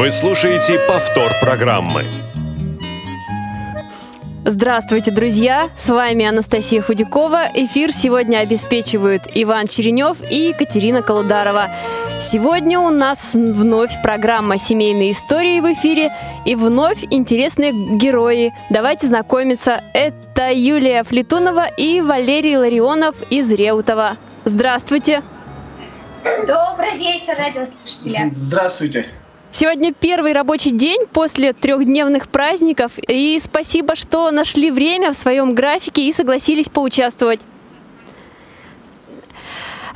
Вы слушаете повтор программы. Здравствуйте, друзья! С вами Анастасия Худякова. Эфир сегодня обеспечивают Иван Черенев и Екатерина Колударова. Сегодня у нас вновь программа «Семейные истории» в эфире и вновь интересные герои. Давайте знакомиться. Это Юлия Флетунова и Валерий Ларионов из Реутова. Здравствуйте! Добрый вечер, радиослушатели! Здравствуйте! Сегодня первый рабочий день после трехдневных праздников, и спасибо, что нашли время в своем графике и согласились поучаствовать.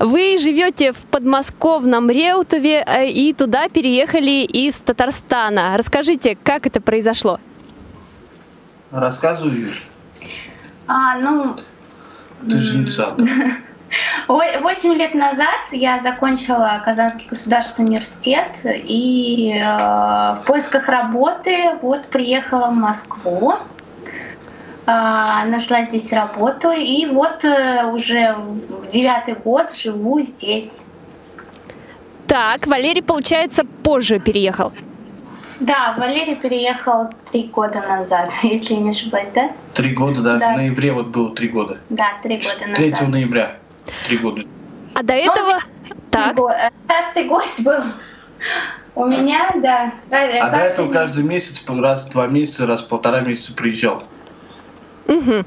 Вы живете в подмосковном Реутове э, и туда переехали из Татарстана. Расскажите, как это произошло? Рассказываю. А, ну... Ты же инициатор. Восемь лет назад я закончила Казанский государственный университет и э, в поисках работы вот приехала в Москву, э, нашла здесь работу и вот э, уже девятый год живу здесь. Так, Валерий, получается, позже переехал. Да, Валерий переехал три года назад, если не ошибаюсь, да? Три года, да. да. В ноябре вот было три года. Да, три года назад. 3 ноября. Три года. А до этого... Ну, так. Частый гость был. У меня, да. А до этого каждый месяц, раз в два месяца, раз в полтора месяца приезжал. Угу.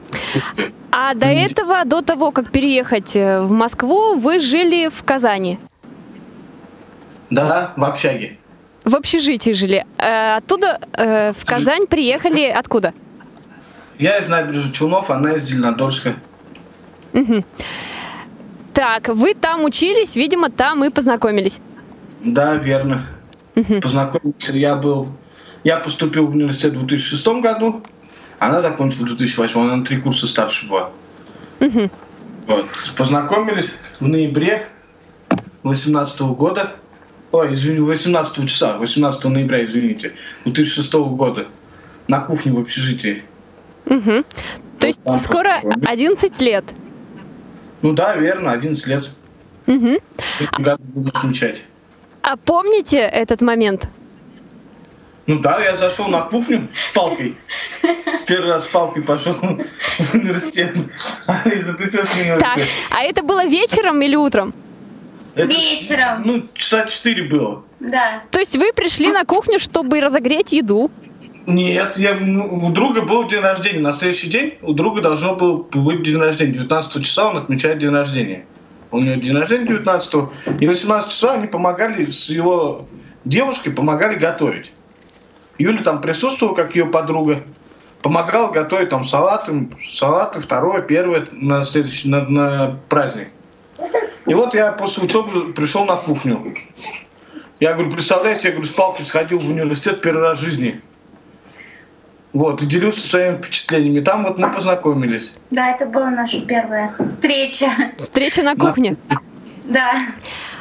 А до этого, до того, как переехать э, в Москву, вы жили в Казани? Да, в общаге. В общежитии жили. Э, оттуда э, в Казань приехали откуда? Я из набережных Челнов, она из Зеленодольска. Угу. Так, вы там учились, видимо, там и познакомились. Да, верно. Угу. Познакомился я был... Я поступил в университет в 2006 году, она закончила в 2008, она на три курса старше была. Угу. Вот. Познакомились в ноябре 2018 года. Ой, извини, 18 числа, 18 ноября, извините, 2006 года. На кухне в общежитии. Угу. То есть скоро 11 лет? Ну да, верно, 11 лет. Угу. Году буду отмечать. А помните этот момент? Ну да, я зашел на кухню с палкой. Первый раз с палкой пошел в университет. Так, а это было вечером или утром? Это, вечером. Ну, часа четыре было. Да. То есть вы пришли на кухню, чтобы разогреть еду? Нет, я, ну, у друга был день рождения. На следующий день у друга должно было быть день рождения. 19 числа он отмечает день рождения. У него день рождения 19 И 18 числа они помогали с его девушкой, помогали готовить. Юля там присутствовала, как ее подруга. Помогала готовить там салаты, салаты второе, первое на следующий, на, на праздник. И вот я после учебы пришел на кухню. Я говорю, представляете, я говорю, с палкой сходил в университет первый раз в жизни. Вот, и делился своими впечатлениями. Там вот мы познакомились. Да, это была наша первая встреча. Встреча на кухне? Да.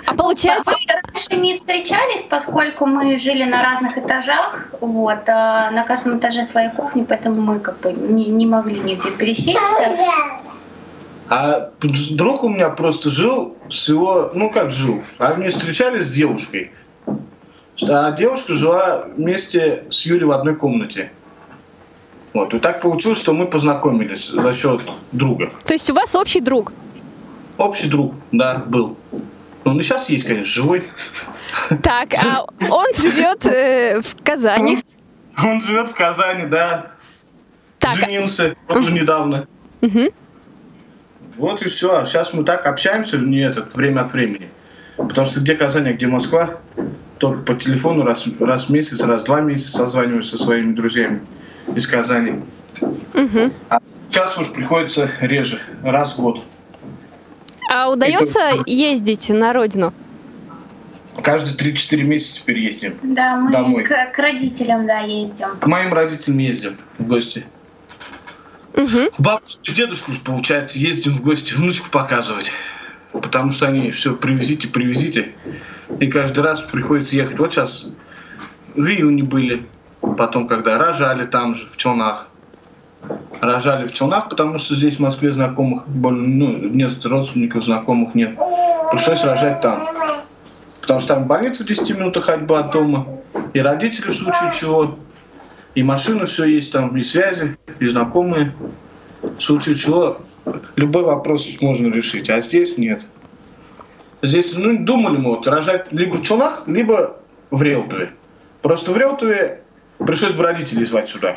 А получается... Мы раньше не встречались, поскольку мы жили на разных этажах, вот, а на каждом этаже своей кухни, поэтому мы как бы не, не могли нигде пересечься. А друг у меня просто жил с его, ну как жил, они встречались с девушкой. А девушка жила вместе с Юлей в одной комнате. Вот. И так получилось, что мы познакомились за счет друга. То есть у вас общий друг? Общий друг, да, был. Ну, он и сейчас есть, конечно, живой. Так, а он живет э, в Казани? Он живет в Казани, да. Так. Женился тоже недавно. Угу. Вот и все. А сейчас мы так общаемся не этот, время от времени. Потому что где Казань, а где Москва, только по телефону раз, раз в месяц, раз в два месяца созваниваюсь со своими друзьями из Казани. Угу. А сейчас уж приходится реже, раз в год. А удается Это... ездить на родину? Каждые 3-4 месяца теперь ездим. Да, мы Домой. к, к родителям, да, ездим. К моим родителям ездим в гости. Мгм. Бабушку и дедушку, получается, ездим в гости внучку показывать. Потому что они все привезите, привезите. И каждый раз приходится ехать. Вот сейчас в июне были. Потом, когда рожали там же, в Челнах. Рожали в Челнах, потому что здесь в Москве знакомых, ну, нет родственников, знакомых нет. Пришлось рожать там. Потому что там больница в 10 минутах ходьбы от дома. И родители в случае чего. И машина все есть там, и связи, и знакомые. В случае чего любой вопрос можно решить, а здесь нет. Здесь, ну, думали мы вот рожать либо в Челнах, либо в Реутове. Просто в Реутове пришлось бы родителей звать сюда.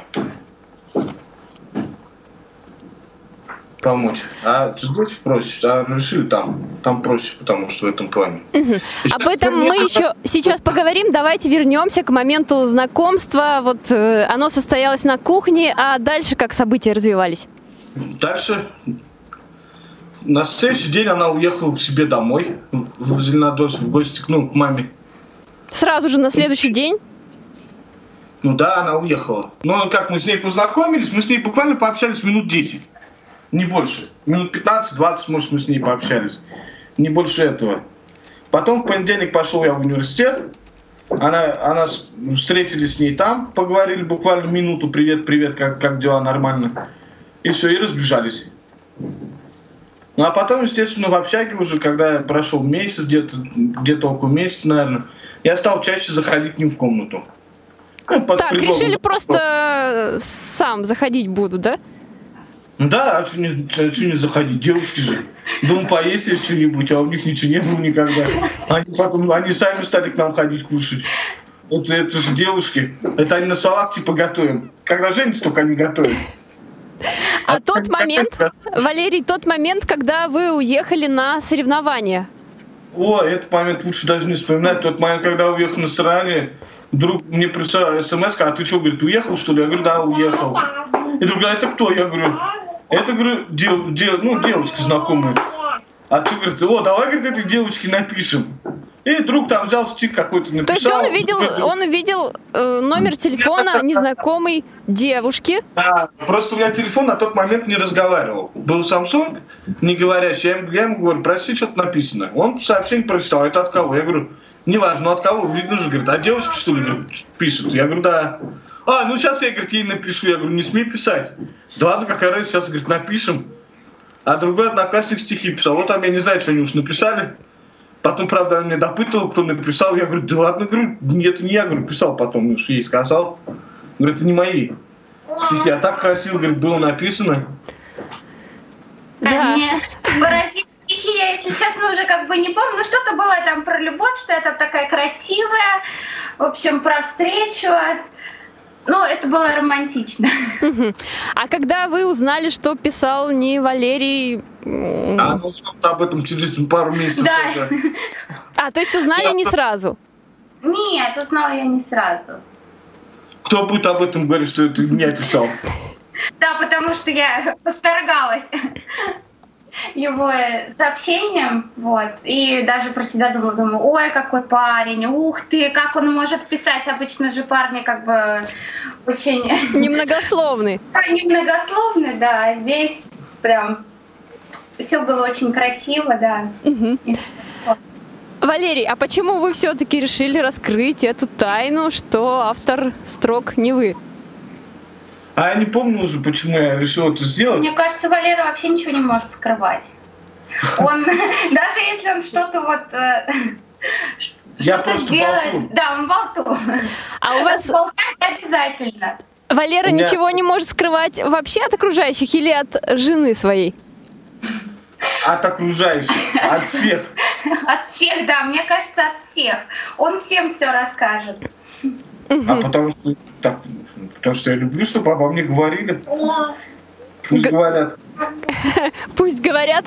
Помочь. А здесь проще. А решили там. Там проще, потому что в этом плане. И Об этом мы еще сейчас поговорим. Давайте вернемся к моменту знакомства. Вот э, оно состоялось на кухне, а дальше как события развивались? Дальше на следующий день она уехала к себе домой в Зеленодольск в гости, ну, к маме. Сразу же на следующий день? Ну да, она уехала. Но как мы с ней познакомились, мы с ней буквально пообщались минут 10. Не больше. Минут 15-20, может, мы с ней пообщались. Не больше этого. Потом в понедельник пошел я в университет. Она, она встретились с ней там, поговорили буквально минуту. Привет, привет, как, как дела, нормально. И все, и разбежались. Ну а потом, естественно, в общаге уже, когда прошел месяц, где-то где около месяца, наверное, я стал чаще заходить к ним в комнату. Так, решили что- просто э, сам заходить буду, да? Да, а что не, чё- чё не заходить? Девушки же. Дома поесть или что-нибудь, а у них ничего не было никогда. Они потом, они сами стали к нам ходить кушать. Это, это же девушки. Это они на словах типа готовим. Когда женятся, только они готовят. А тот момент, Валерий, тот момент, когда вы уехали на соревнования. О, этот момент лучше даже не вспоминать. Тот момент, когда уехал на стороне, вдруг мне пришла смс, а ты что, говорит, уехал что ли? Я говорю, да, уехал. И друг говорит, это кто? Я говорю, это, говорю, дев- дев- ну, девочка знакомая. А ты говорит, о, давай, говорит, этой девочке напишем. И друг там взял стик какой-то, написал. То есть он увидел, он увидел э, номер телефона незнакомой девушки. Да, просто у меня телефон на тот момент не разговаривал. Был Samsung, не говорящий. Я ему, я ему говорю, прости, что-то написано. Он сообщение прочитал, это от кого? Я говорю, неважно, ну от кого, видно же, говорит, а девушка, что ли, пишет? Я говорю, да. А, ну сейчас я, говорит, ей напишу. Я говорю, не смей писать. Да ладно, какая разница, сейчас, говорит, напишем. А другой одноклассник стихи писал. Вот там я не знаю, что они уж написали. Потом, правда, он мне допытывал, кто написал. Я говорю, да ладно, говорю, это не я, говорю, писал потом, уж ей сказал. Говорит, это не мои стихи. А так красиво, говорит, было написано. Да, мне поразили стихи, я, если честно, уже как бы не помню. Ну, что-то было там про любовь, что я там такая красивая. В общем, про встречу. Ну, это было романтично. А когда вы узнали, что писал не Валерий... А ну что-то об этом через пару месяцев Да. тоже. А, то есть узнали не сразу? Нет, узнала я не сразу. Кто будет об этом говорить, что это меня писал? Да, потому что я восторгалась его сообщением, вот, и даже про себя думала, думаю, ой, какой парень, ух ты, как он может писать, обычно же парни как бы очень Немногословный. немногословны, да, а здесь прям все было очень красиво, да. Валерий, а почему вы все-таки решили раскрыть эту тайну, что автор строк не вы? А я не помню уже, почему я решил это сделать. Мне кажется, Валера вообще ничего не может скрывать. Он, даже если он что-то вот э, что-то сделает, да, он болтун. А у вас Болтать обязательно. Валера меня- ничего не может скрывать вообще от окружающих или от жены своей? От окружающих, от всех. От всех, да, мне кажется, от всех. Он всем все расскажет. А потому что, так, потому что я люблю, чтобы обо мне говорили. Пусть Г- говорят. Пусть говорят.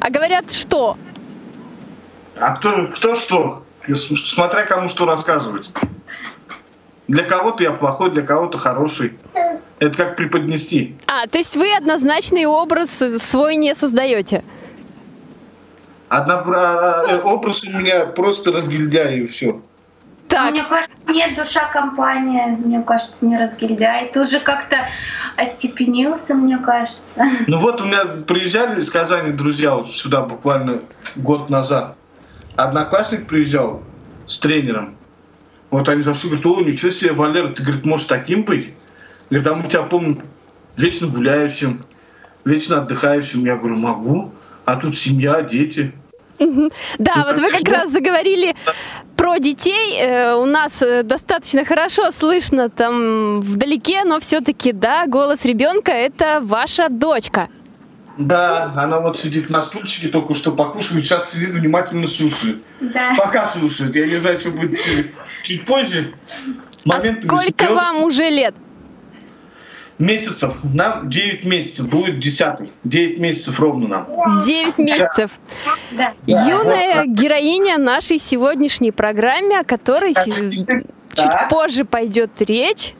А говорят что? А кто, кто что? Смотря кому что рассказывать. Для кого-то я плохой, для кого-то хороший. Это как преподнести. А, то есть вы однозначный образ свой не создаете? Бра- э, образ у меня просто разгильдяй и все. Так, Мне кажется, нет душа компания, мне кажется, не разгильдяй. Ты уже как-то остепенился, мне кажется. Ну вот у меня приезжали из Казани друзья вот сюда буквально год назад. Одноклассник приезжал с тренером. Вот они зашли, говорят, о, ничего себе, Валера, ты, говорит, можешь таким быть? Говорит, а мы тебя помним вечно гуляющим, вечно отдыхающим. Я говорю, могу. А тут семья, дети. Да, вот вы как раз заговорили про детей. Э, У нас э, достаточно хорошо слышно там вдалеке, но все-таки, да, голос ребенка это ваша дочка. Да, она вот сидит на стульчике, только что покушает, сейчас сидит внимательно слушает. Да. Пока слушает. Я не знаю, что будет чуть, чуть позже. А Моментами сколько спрёт. вам уже лет? Месяцев. Нам 9 месяцев. Будет 10. 9 месяцев ровно нам. 9 месяцев. Да. Юная героиня нашей сегодняшней программе, о которой се- чуть позже пойдет речь.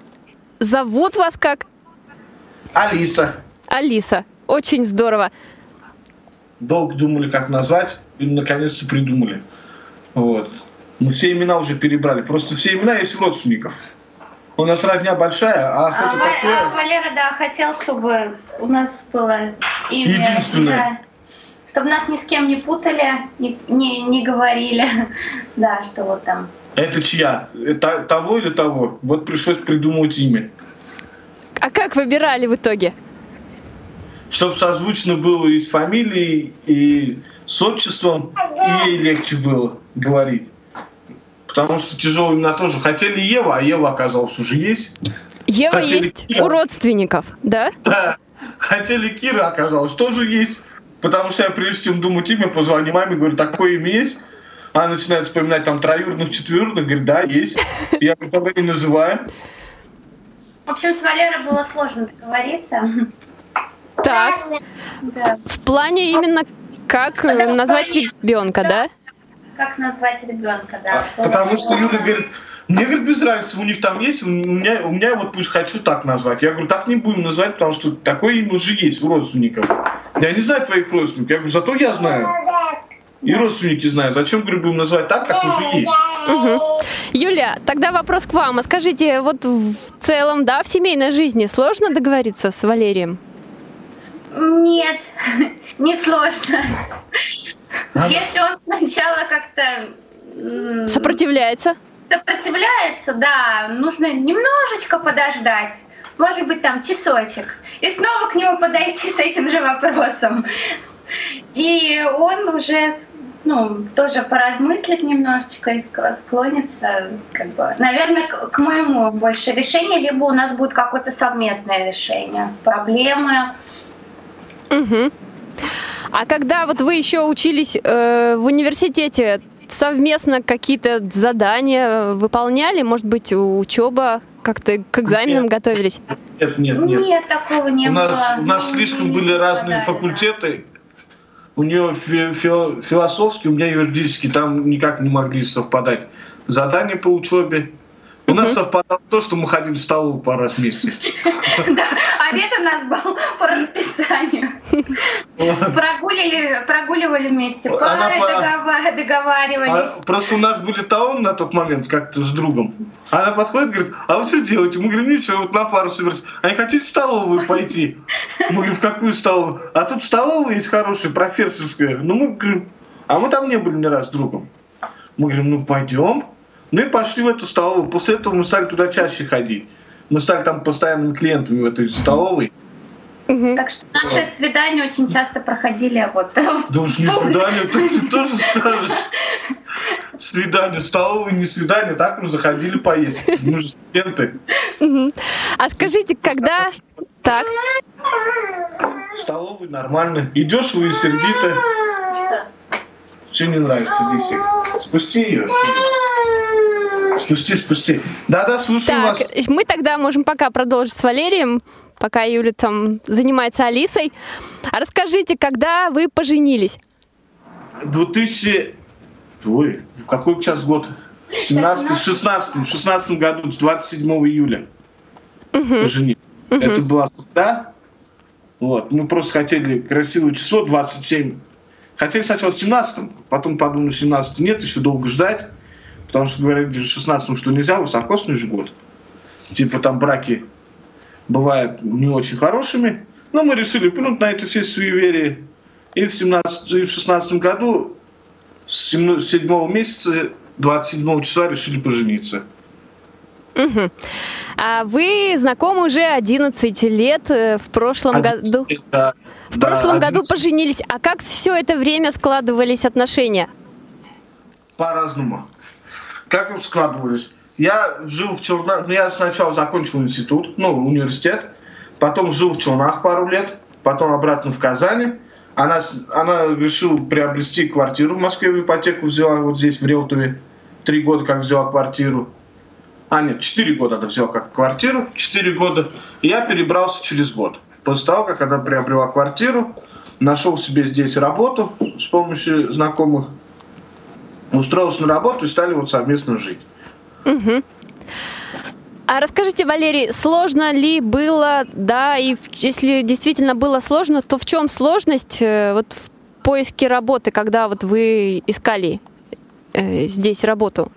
Зовут вас как? Алиса. Алиса. Очень здорово. Долго думали, как назвать, и наконец-то придумали. Вот. Мы все имена уже перебрали. Просто все имена есть у родственников. У нас родня большая, а А, охота а такое. Валера, да, хотел, чтобы у нас было имя. Единственное. да. Чтобы нас ни с кем не путали, не, не, не говорили. Да, что вот там. Это чья? Это того или того? Вот пришлось придумывать имя. А как выбирали в итоге? Чтобы созвучно было и с фамилией, и с отчеством, и ей легче было говорить. Потому что тяжелые имена тоже. Хотели Ева, а Ева оказалось уже есть. Ева Хотели есть Кира. у родственников, да? Да. Хотели Кира, оказалось, тоже есть. Потому что я прежде чем думать имя, позвоню маме, говорю, такое имя есть? Она начинает вспоминать там троюродных, четверных, говорит, да, есть. Я говорю, тогда не называем. В общем, с Валерой было сложно договориться. Так, Да. в плане именно как э, назвать ребенка, да? Как назвать ребенка, да. А, Потому что Юля говорит, мне, говорит, без разницы, у них там есть, у меня, у меня вот пусть хочу так назвать. Я говорю, так не будем называть, потому что такое имя уже есть у родственников. Я не знаю твоих родственников. Я говорю, зато я знаю. И родственники знают. Зачем, говорю, будем называть так, как уже есть? Юля, тогда вопрос к вам. А скажите, вот в целом, да, в семейной жизни сложно договориться с Валерием? Нет, не сложно. Если он сначала как-то Сопротивляется? сопротивляется, да, нужно немножечко подождать. Может быть, там часочек. И снова к нему подойти с этим же вопросом. И он уже ну, тоже поразмыслит немножечко и ск- склонится, как бы, наверное, к, к моему больше решению, либо у нас будет какое-то совместное решение проблемы. Угу. А когда вот вы еще учились э, в университете, совместно какие-то задания выполняли? Может быть, учеба, как-то к экзаменам Нет. готовились? Нет, нет, нет. Нет, такого не у было. нас, у нас Мы слишком были разные совпадали. факультеты. У нее фи- фи- философский, у меня юридический, там никак не могли совпадать. Задания по учебе. У нас совпадало то, что мы ходили в столовую по раз вместе. Да, обед у нас был по расписанию. Прогуливали, прогуливали вместе пары, договаривались. А просто у нас были талоны на тот момент, как-то с другом. Она подходит, говорит, а вы что делаете? Мы говорим, ничего, вот на пару собирались. А не хотите в столовую пойти? Мы говорим, в какую столовую? А тут столовая есть хорошая, профессорская. Ну, мы говорим, а мы там не были ни раз с другом. Мы говорим, ну, пойдем. Ну и пошли в эту столовую. После этого мы стали туда чаще ходить. Мы стали там постоянными клиентами в этой столовой. Так что наши свидания очень часто проходили вот Да уж не свидание, ты, ты тоже скажешь. Свидание, столовое, не свидание, так мы заходили поесть. Мы же студенты. А скажите, когда... Так, В столовой нормально. И дешево, и сердито. Что не нравится, Лисик? Спусти ее. Спусти, спусти. Да-да, слушаю так, вас. мы тогда можем пока продолжить с Валерием, пока Юля там занимается Алисой. А расскажите, когда вы поженились? 2000... Ой, какой сейчас год? 17 16 16 году, 27 июля. Поженились. Это была среда. Вот. Мы просто хотели красивое число, 27. Хотели сначала в 17 потом подумали, 17 нет, еще долго ждать, потому что говорили в 16 что нельзя, высокосный же год. Типа там браки бывают не очень хорошими. Но мы решили плюнуть на эти все суеверия. И в, 17, и в 16 году с 7 месяца, 27 числа решили пожениться. Угу. А вы знакомы уже 11 лет э, в прошлом 11, году. Да, в да, прошлом 11. году поженились. А как все это время складывались отношения? По-разному. Как складывались? Я жил в Челнах, ну, я сначала закончил институт, ну, университет, потом жил в Челнах пару лет, потом обратно в Казани. Она, она решила приобрести квартиру в Москве, в ипотеку взяла вот здесь, в Реутове. Три года как взяла квартиру. А, нет, четыре года она взяла как квартиру, четыре года. И я перебрался через год. После того, как она приобрела квартиру, нашел себе здесь работу с помощью знакомых, устроился на работу и стали вот совместно жить. Угу. А расскажите, Валерий, сложно ли было, да, и если действительно было сложно, то в чем сложность э, вот в поиске работы, когда вот вы искали э, здесь работу?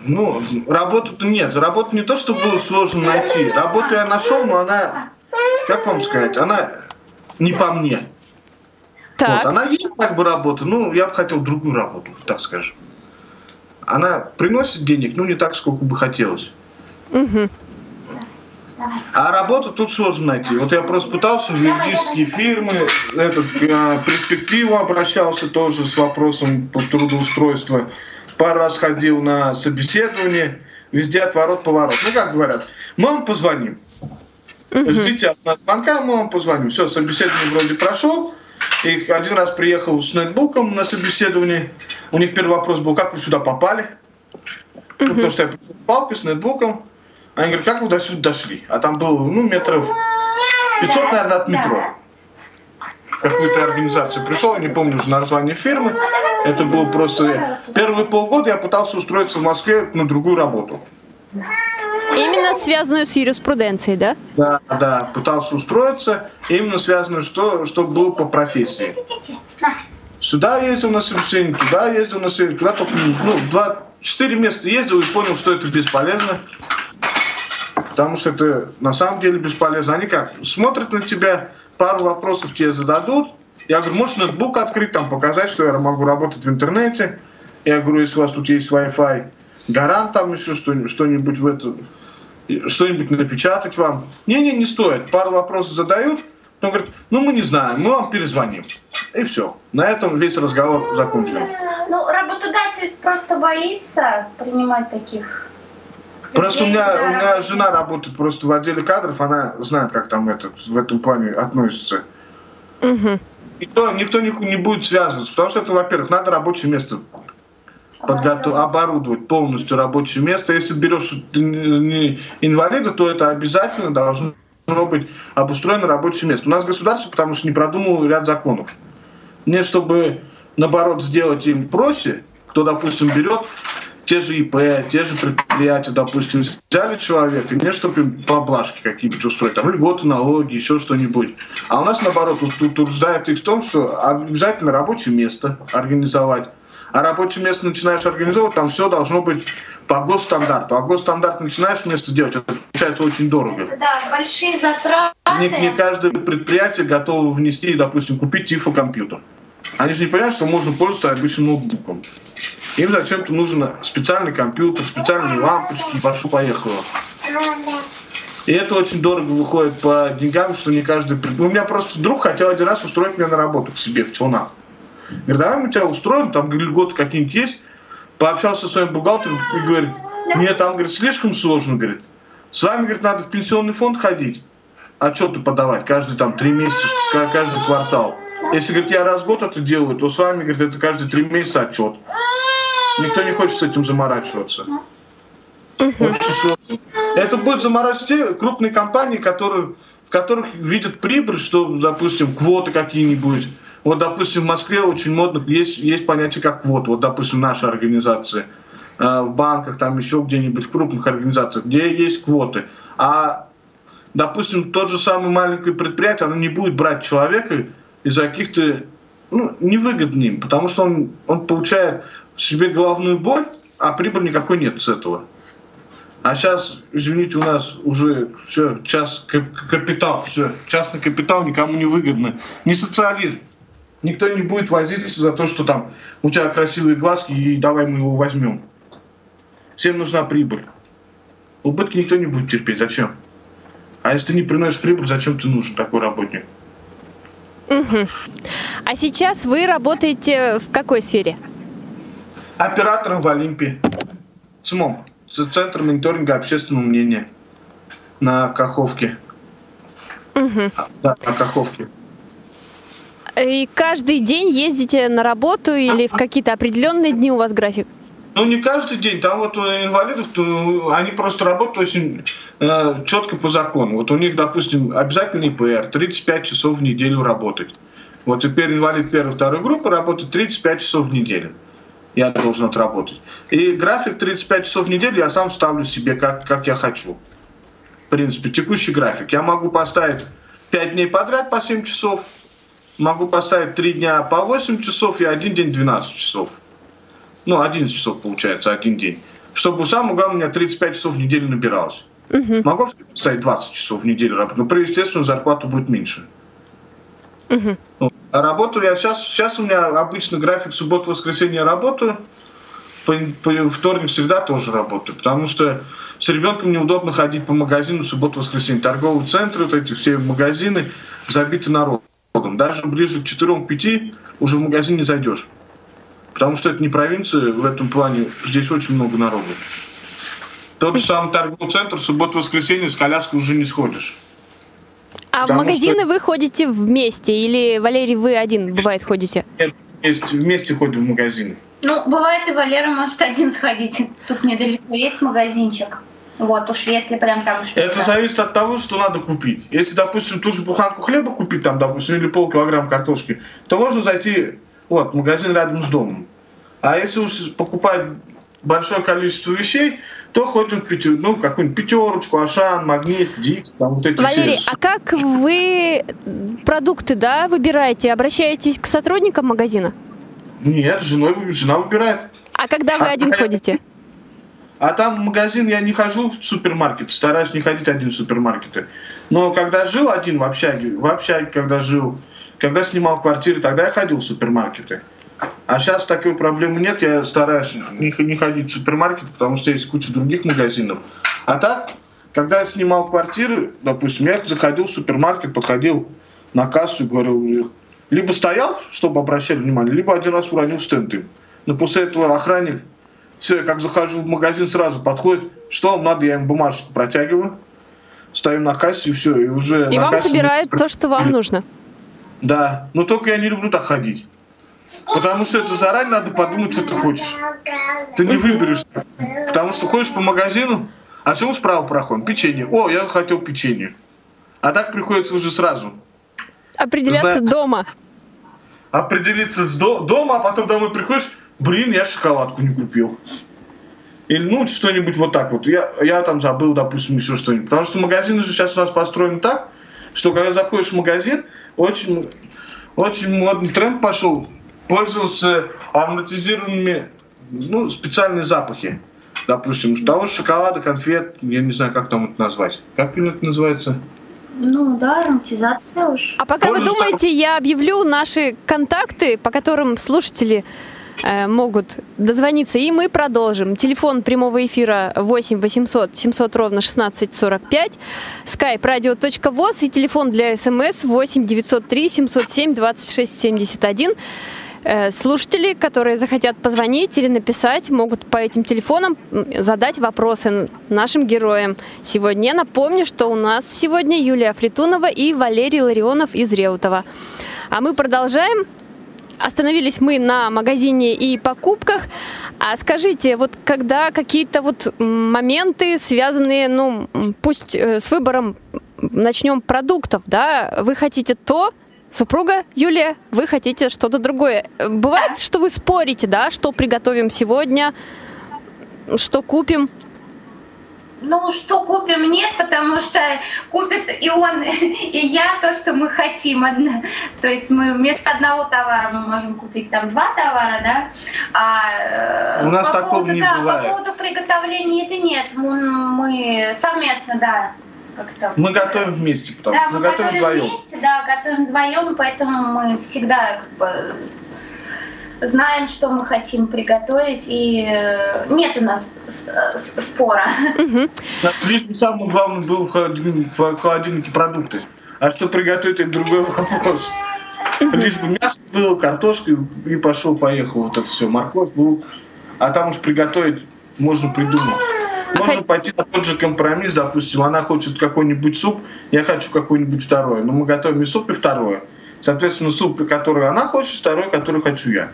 Ну, работу-то нет. Работу не то, что было сложно найти. Работу я нашел, но она, как вам сказать, она не по мне. Так. Вот, она есть как бы работа, ну, я бы хотел другую работу, так скажем. Она приносит денег, ну, не так, сколько бы хотелось. Угу. А работу тут сложно найти. Вот я просто пытался в юридические фирмы, этот, э, перспективу обращался тоже с вопросом по трудоустройству пару раз ходил на собеседование, везде отворот-поворот. Ну, как говорят, мы вам позвоним. Угу. Ждите от нас звонка, мы вам позвоним. Все, собеседование вроде прошел. И один раз приехал с ноутбуком на собеседование. У них первый вопрос был, как вы сюда попали? Угу. потому что я пришел с палкой, с ноутбуком. Они говорят, как вы до сюда дошли? А там было, ну, метров 500, наверное, от метро какую-то организацию пришел, я не помню уже название фирмы. Это было просто... Первые полгода я пытался устроиться в Москве на другую работу. Именно связанную с юриспруденцией, да? Да, да, пытался устроиться, именно связанную, что, что было по профессии. Сюда ездил на собеседование, туда ездил на собеседование, туда ну, два, четыре места ездил и понял, что это бесполезно. Потому что это на самом деле бесполезно. Они как, смотрят на тебя, пару вопросов тебе зададут. Я говорю, можешь ноутбук открыть, там показать, что я могу работать в интернете. Я говорю, если у вас тут есть Wi-Fi, гарант там еще что-нибудь в это, что-нибудь напечатать вам. Не-не, не стоит. Пару вопросов задают, потом говорят, ну мы не знаем, мы вам перезвоним. И все. На этом весь разговор закончен. Ну, работодатель просто боится принимать таких Просто у меня, у меня жена работает просто в отделе кадров, она знает, как там это, в этом плане относится. Угу. Никто, никто не, не будет связываться, потому что это, во-первых, надо рабочее место подготовить, оборудовать полностью рабочее место. Если берешь инвалида, то это обязательно должно быть обустроено рабочее место. У нас государство, потому что не продумало ряд законов. Мне, чтобы, наоборот, сделать им проще, кто, допустим, берет те же ИП, те же предприятия, допустим, взяли человека, не чтобы им поблажки какие-нибудь устроить, там льготы, налоги, еще что-нибудь. А у нас, наоборот, утверждает их в том, что обязательно рабочее место организовать. А рабочее место начинаешь организовывать, там все должно быть по госстандарту. А госстандарт начинаешь место делать, это получается очень дорого. Да, большие затраты. Не, не каждое предприятие готово внести, допустим, купить тифлокомпьютер. Они же не понимают, что можно пользоваться обычным ноутбуком. Им зачем-то нужен специальный компьютер, специальные лампочки, пошло поехало. И это очень дорого выходит по деньгам, что не каждый... У меня просто друг хотел один раз устроить меня на работу к себе в Челнах. Говорит, давай мы тебя устроим, там льготы какие-нибудь есть. Пообщался со своим бухгалтером и говорит, мне там, говорит, слишком сложно, говорит. С вами, говорит, надо в пенсионный фонд ходить, отчеты подавать каждый там три месяца, каждый квартал. Если, говорит, я раз в год это делаю, то с вами, говорит, это каждые три месяца отчет. Никто не хочет с этим заморачиваться. Это будет заморачивать те крупные компании, которые, в которых видят прибыль, что, допустим, квоты какие-нибудь. Вот, допустим, в Москве очень модно, есть, есть понятие как квот. Вот, допустим, наша организация э, в банках, там еще где-нибудь в крупных организациях, где есть квоты. А, допустим, тот же самый маленькое предприятие, оно не будет брать человека из-за каких-то ну, невыгодно им, потому что он, он получает себе головную боль, а прибыли никакой нет с этого. А сейчас, извините, у нас уже все, час капитал, все, частный капитал никому не выгодно. Не социализм. Никто не будет возиться за то, что там у тебя красивые глазки, и давай мы его возьмем. Всем нужна прибыль. Убытки никто не будет терпеть. Зачем? А если ты не приносишь прибыль, зачем ты нужен такой работник? Угу. А сейчас вы работаете в какой сфере? Оператором в Олимпии. СМОМ. Центр мониторинга общественного мнения. На Каховке. Угу. Да, на Каховке. И каждый день ездите на работу или в какие-то определенные дни у вас график? Ну, не каждый день. Там вот инвалидов, то они просто работают очень э, четко по закону. Вот у них, допустим, обязательный ИПР, 35 часов в неделю работать. Вот теперь инвалид первой, второй группы работает 35 часов в неделю. Я должен отработать. И график 35 часов в неделю я сам ставлю себе, как, как я хочу. В принципе, текущий график. Я могу поставить 5 дней подряд по 7 часов, могу поставить 3 дня по 8 часов и один день 12 часов. Ну, 11 часов получается, один день. Чтобы самое главное, у меня 35 часов в неделю набиралось. Угу. Могу поставить 20 часов в неделю работать, но, естественно, зарплата будет меньше. Угу. А работаю я сейчас, сейчас у меня обычно график суббота-воскресенье работаю, по, по вторник, среда тоже работаю, потому что с ребенком неудобно ходить по магазину суббота-воскресенье. Торговые центры, вот эти все магазины забиты народом. Даже ближе к 4-5 уже в магазин не зайдешь. Потому что это не провинция, в этом плане здесь очень много народу. Тот же самый торговый центр, суббота-воскресенье с коляской уже не сходишь. А Потому в магазины что... вы ходите вместе или, Валерий, вы один, бывает, ходите? Нет, вместе, вместе ходим в магазин. Ну, бывает и Валера может один сходить. Тут недалеко есть магазинчик. Вот уж если прям там что-то. Это зависит от того, что надо купить. Если, допустим, ту же буханку хлеба купить, там, допустим, или полкилограмма картошки, то можно зайти вот, магазин рядом с домом. А если уж покупать большое количество вещей, то ходим в пяти, ну, какую-нибудь пятерочку, Ашан, Магнит, Дикс, там вот эти Валерий, все. а как вы продукты, да, выбираете? Обращаетесь к сотрудникам магазина? Нет, женой, жена выбирает. А когда вы а один ходите? А там магазин я не хожу в супермаркет, стараюсь не ходить один в супермаркеты. Но когда жил один в общаге, в общаге, когда жил, когда снимал квартиры, тогда я ходил в супермаркеты. А сейчас такой проблемы нет, я стараюсь не, не ходить в супермаркет, потому что есть куча других магазинов. А так, когда я снимал квартиры, допустим, я заходил в супермаркет, подходил на кассу и говорил, либо стоял, чтобы обращали внимание, либо один раз уронил стенды. Но после этого охранник, все, как захожу в магазин, сразу подходит, что вам надо, я им бумажку протягиваю, стою на кассе и все, и уже... И вам собирает то, что вам нужно. Да, но только я не люблю так ходить. Потому что это заранее надо подумать, что ты хочешь. Ты не выберешь. Потому что ходишь по магазину, а чем справа проходим? Печенье. О, я хотел печенье. А так приходится уже сразу. Определяться Знаешь, дома. Определиться с до, дома, а потом домой приходишь, блин, я шоколадку не купил. Или ну что-нибудь вот так вот. Я, я там забыл, допустим, еще что-нибудь. Потому что магазины же сейчас у нас построены так, что когда заходишь в магазин, очень, очень модный тренд пошел пользоваться ароматизированными, ну, специальные запахи. Допустим, того же шоколада, конфет, я не знаю, как там это назвать. Как это называется? Ну да, ароматизация уж. А пока Тоже вы думаете, я объявлю наши контакты, по которым слушатели могут дозвониться, и мы продолжим. Телефон прямого эфира 8 800 700 ровно 1645, skype radio.voz и телефон для смс 8 903 707 26 71. Э, слушатели, которые захотят позвонить или написать, могут по этим телефонам задать вопросы нашим героям. Сегодня я напомню, что у нас сегодня Юлия Флетунова и Валерий Ларионов из Реутова. А мы продолжаем. Остановились мы на магазине и покупках. А скажите, вот когда какие-то вот моменты, связанные, ну, пусть э, с выбором, начнем продуктов, да, вы хотите то, Супруга Юлия, вы хотите что-то другое. Бывает, что вы спорите, да, что приготовим сегодня, что купим? Ну, что купим, нет, потому что купит и он, и я то, что мы хотим. Одно. То есть мы вместо одного товара мы можем купить там два товара, да. А, У нас по такого поводу, не да, бывает. По поводу приготовления еды нет. Мы, мы совместно, да. Как-то. Мы готовим вместе, потому Да, что мы мы готовим готовим вдвоем. вместе, да, готовим вдвоем, поэтому мы всегда как бы знаем, что мы хотим приготовить, и э, нет у нас спора. Мгм. У нас лишь бы самое главное было в холодильнике, продукты. А что приготовить, это другой вопрос. Лишь бы мясо было, картошка, и- пошел-поехал вот это все. Морковь, лук. А там уж приготовить можно придумать. Можно хот- пойти на тот же компромисс, допустим, она хочет какой-нибудь суп, я хочу какой-нибудь второй. Но мы готовим и суп, и второе. Соответственно, суп, который она хочет, второй, который хочу я.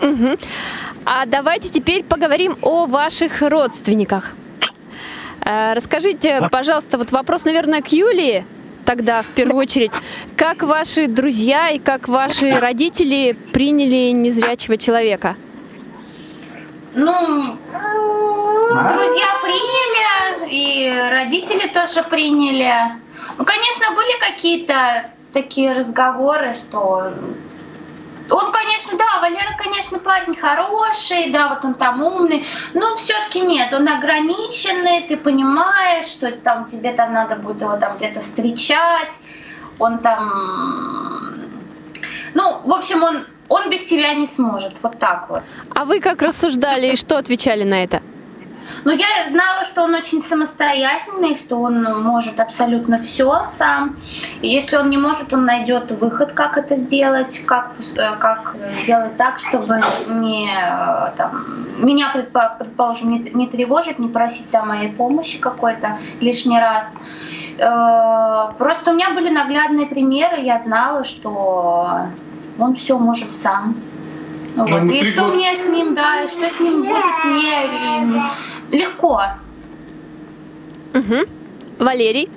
Мгм. А давайте теперь поговорим о ваших родственниках. Э, Расскажите, пожалуйста, вот вопрос, наверное, к Юлии тогда в первую очередь. Как ваши друзья и как ваши родители приняли незрячего человека? Ну, друзья приняли, и родители тоже приняли. Ну, конечно, были какие-то такие разговоры, что он, конечно, да, Валера, конечно, парень хороший, да, вот он там умный, но все-таки нет, он ограниченный, ты понимаешь, что там тебе там надо будет его там где-то встречать, он там, ну, в общем, он, он без тебя не сможет, вот так вот. А вы как рассуждали и что отвечали на это? Но я знала, что он очень самостоятельный, что он может абсолютно все сам. И если он не может, он найдет выход, как это сделать, как, э, как сделать так, чтобы не, э, там, меня, предпо- предположим, не, не тревожить, не просить там моей помощи какой-то лишний раз. Э, Просто у меня были наглядные примеры, я знала, что он все может сам. Вот. Ну, мы И что года- мне с ним, да, и что с ним будет, мне легко. Мгм. Валерий?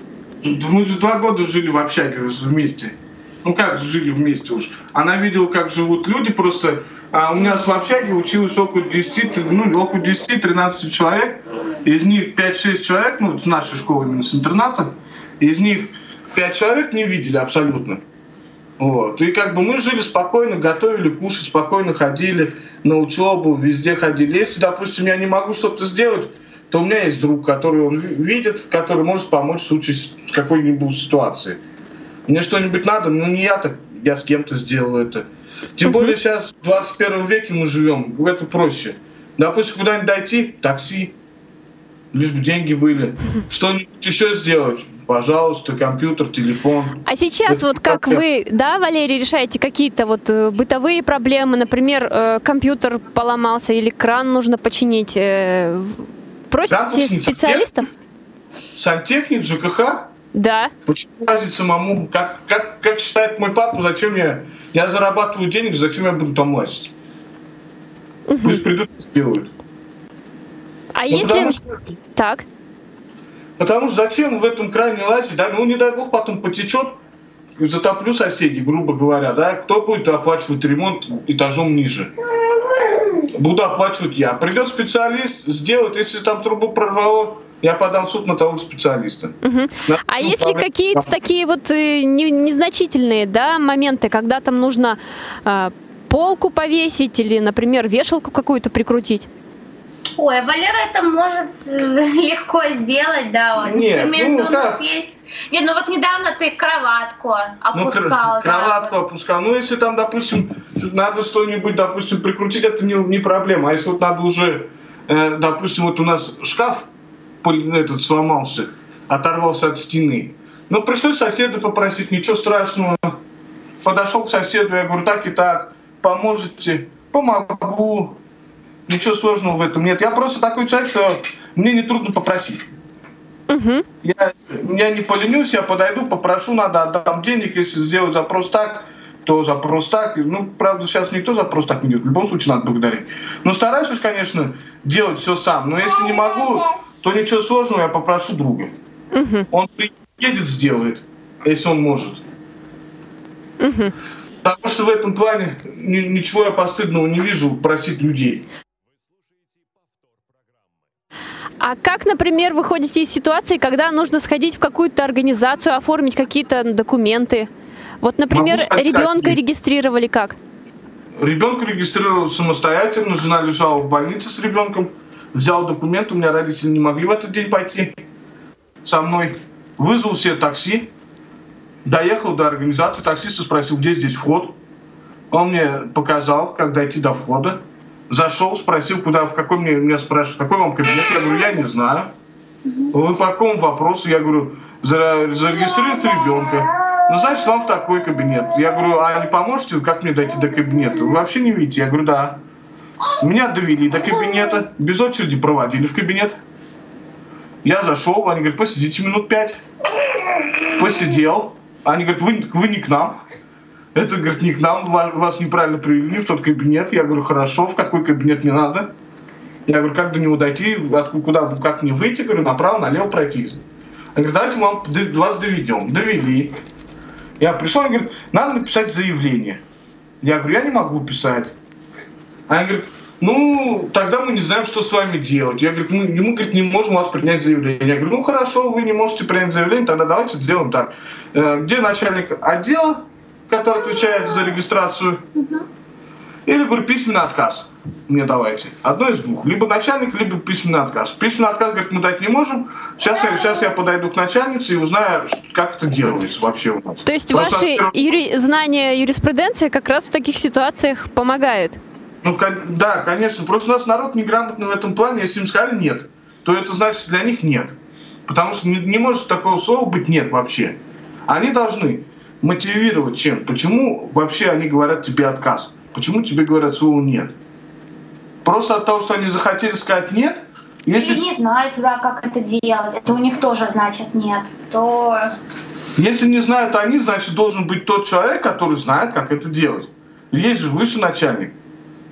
Мы же два года жили в общаге вместе. Ну как жили вместе уж. Она видела, как живут люди просто. А у меня в общаге училось около 10, ну, около 10-13 человек. Из них 5-6 человек, ну, с нашей школы именно с интерната, из них 5 человек не видели абсолютно. Вот. И как бы мы жили спокойно, готовили, кушать, спокойно ходили на учебу, везде ходили. Если, допустим, я не могу что-то сделать, то у меня есть друг, который он ви- видит, который может помочь в случае какой-нибудь ситуации. Мне что-нибудь надо, ну не я так, я с кем-то сделал это. Тем более сейчас в 21 веке мы живем, это проще. Допустим, куда-нибудь дойти, такси, лишь бы деньги были. Что-нибудь еще сделать, пожалуйста, компьютер, телефон. А сейчас Это вот как вы, да, Валерий, решаете какие-то вот э, бытовые проблемы, например, э, компьютер поломался или кран нужно починить, э, просите специалистов? Сантехник, ЖКХ, Да. Почему лазить самому? Как, как, как считает мой папа, зачем я... Я зарабатываю денег, зачем я буду там лазить? Пусть придут и сделают. А Ну, если... потому, что, Так. потому что зачем в этом кране лазить? Да? Ну, не дай бог, потом потечет, затоплю соседей, грубо говоря. Да? Кто будет оплачивать ремонт этажом ниже? Буду оплачивать я. Придет специалист, сделает. Если там трубу прорвало, я подам в суд на того же специалиста. Мгм. На- А ну, если какие-то такие вот э, не- незначительные, да, моменты, когда там нужно э, полку повесить или, например, вешалку какую-то прикрутить? Ой, Валера это может э, легко сделать, да, вот. Нет, инструменты ну у нас как? есть. Нет, ну вот недавно ты кроватку Ну, опускал. кр- да, кроватку вот. опускал. Ну, если там, допустим, надо что-нибудь, допустим, прикрутить, это не, не проблема. А если вот надо уже, э, допустим, вот у нас шкаф этот сломался, оторвался от стены. Ну, пришлось соседа попросить, ничего страшного. Подошел к соседу, я говорю, так и так, поможете? Помогу. Ничего сложного в этом нет. Я просто такой человек, что мне не трудно попросить. Мгм. Я, я не поленюсь, я подойду, попрошу, надо, отдам денег, если сделать запрос так, то запрос так. Ну, правда, сейчас никто запрос так не делает. В любом случае надо благодарить. Но стараюсь, уж, конечно, делать все сам. Но если не могу, то ничего сложного, я попрошу друга. Мгм. Он приедет, сделает, если он может. Мгм. Потому что в этом плане ни- ничего я постыдного не вижу просить людей. А как, например, вы ходите из ситуации, когда нужно сходить в какую-то организацию, оформить какие-то документы? Вот, например, сказать, ребенка регистрировали как? Ребенка регистрировал самостоятельно, жена лежала в больнице с ребенком, взял документы, у меня родители не могли в этот день пойти со мной, вызвал себе такси, доехал до организации, таксиста спросил, где здесь вход. Он мне показал, как дойти до входа. Зашел, спросил, куда, в какой мне, меня спрашивают, какой вам кабинет? Я говорю, я не знаю. Вы по какому вопросу? Я говорю, «За- зарегистрируйте ребенка. Ну, значит, вам в такой кабинет. Я говорю, а не поможете, как мне дойти до кабинета? Вы вообще не видите? Я говорю, да. Меня довели до кабинета, без очереди проводили в кабинет. Я зашел, они говорят, посидите минут пять. Посидел. Они говорят, вы, вы не к нам. Это, говорит, не к нам, вас, неправильно привели в тот кабинет. Я говорю, хорошо, в какой кабинет не надо? Я говорю, как до него дойти, откуда, куда, как мне выйти? Говорю, направо, налево пройти. Они говорят, давайте вам, вас доведем. Довели. Я пришел, они говорят, надо написать заявление. Я говорю, я не могу писать. Они говорят, ну, тогда мы не знаем, что с вами делать. Я говорю, мы, мы говорит, не можем вас принять заявление. Я говорю, ну хорошо, вы не можете принять заявление, тогда давайте сделаем так. Э, Где начальник отдела, который отвечает за регистрацию? Или, говорю, письменный отказ мне давайте. Одно из двух. Либо начальник, либо письменный отказ. Письменный отказ, говорит, мы дать не можем. Сейчас я, сейчас я подойду к начальнице и узнаю, как это делается вообще у нас. То есть Просто, ваши во-первых, юри- знания юриспруденции как раз в таких ситуациях помогают? Ну, да, конечно. Просто у нас народ неграмотный в этом плане. Если им сказали нет, то это значит для них нет. Потому что не, не может такого слова быть нет вообще. Они должны мотивировать чем? Почему вообще они говорят тебе отказ? Почему тебе говорят слово нет? Просто от того, что они захотели сказать нет, если, Или не знают, да, как это делать. Это у них тоже значит нет. То если не знают они, значит должен быть тот человек, который знает, как это делать. Есть же выше начальник.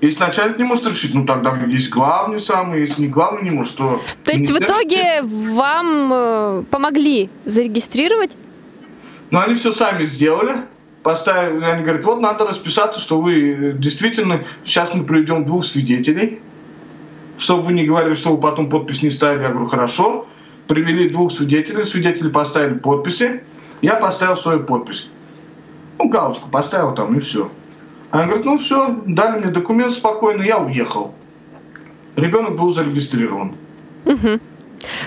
Если начальник не может решить, ну тогда есть главный самый, если не главный не может, то... То есть в итоге вам э, помогли зарегистрировать? Но они все сами сделали. Поставили, они говорят, вот надо расписаться, что вы э, действительно, сейчас мы приведем двух свидетелей, чтобы вы не говорили, что вы потом подпись не ставили. Я говорю, хорошо. Привели двух свидетелей, свидетели поставили подписи, я поставил свою подпись. Ну, галочку поставил там и все. Они говорят, ну все, дали мне документ спокойно, я уехал. Ребенок был зарегистрирован.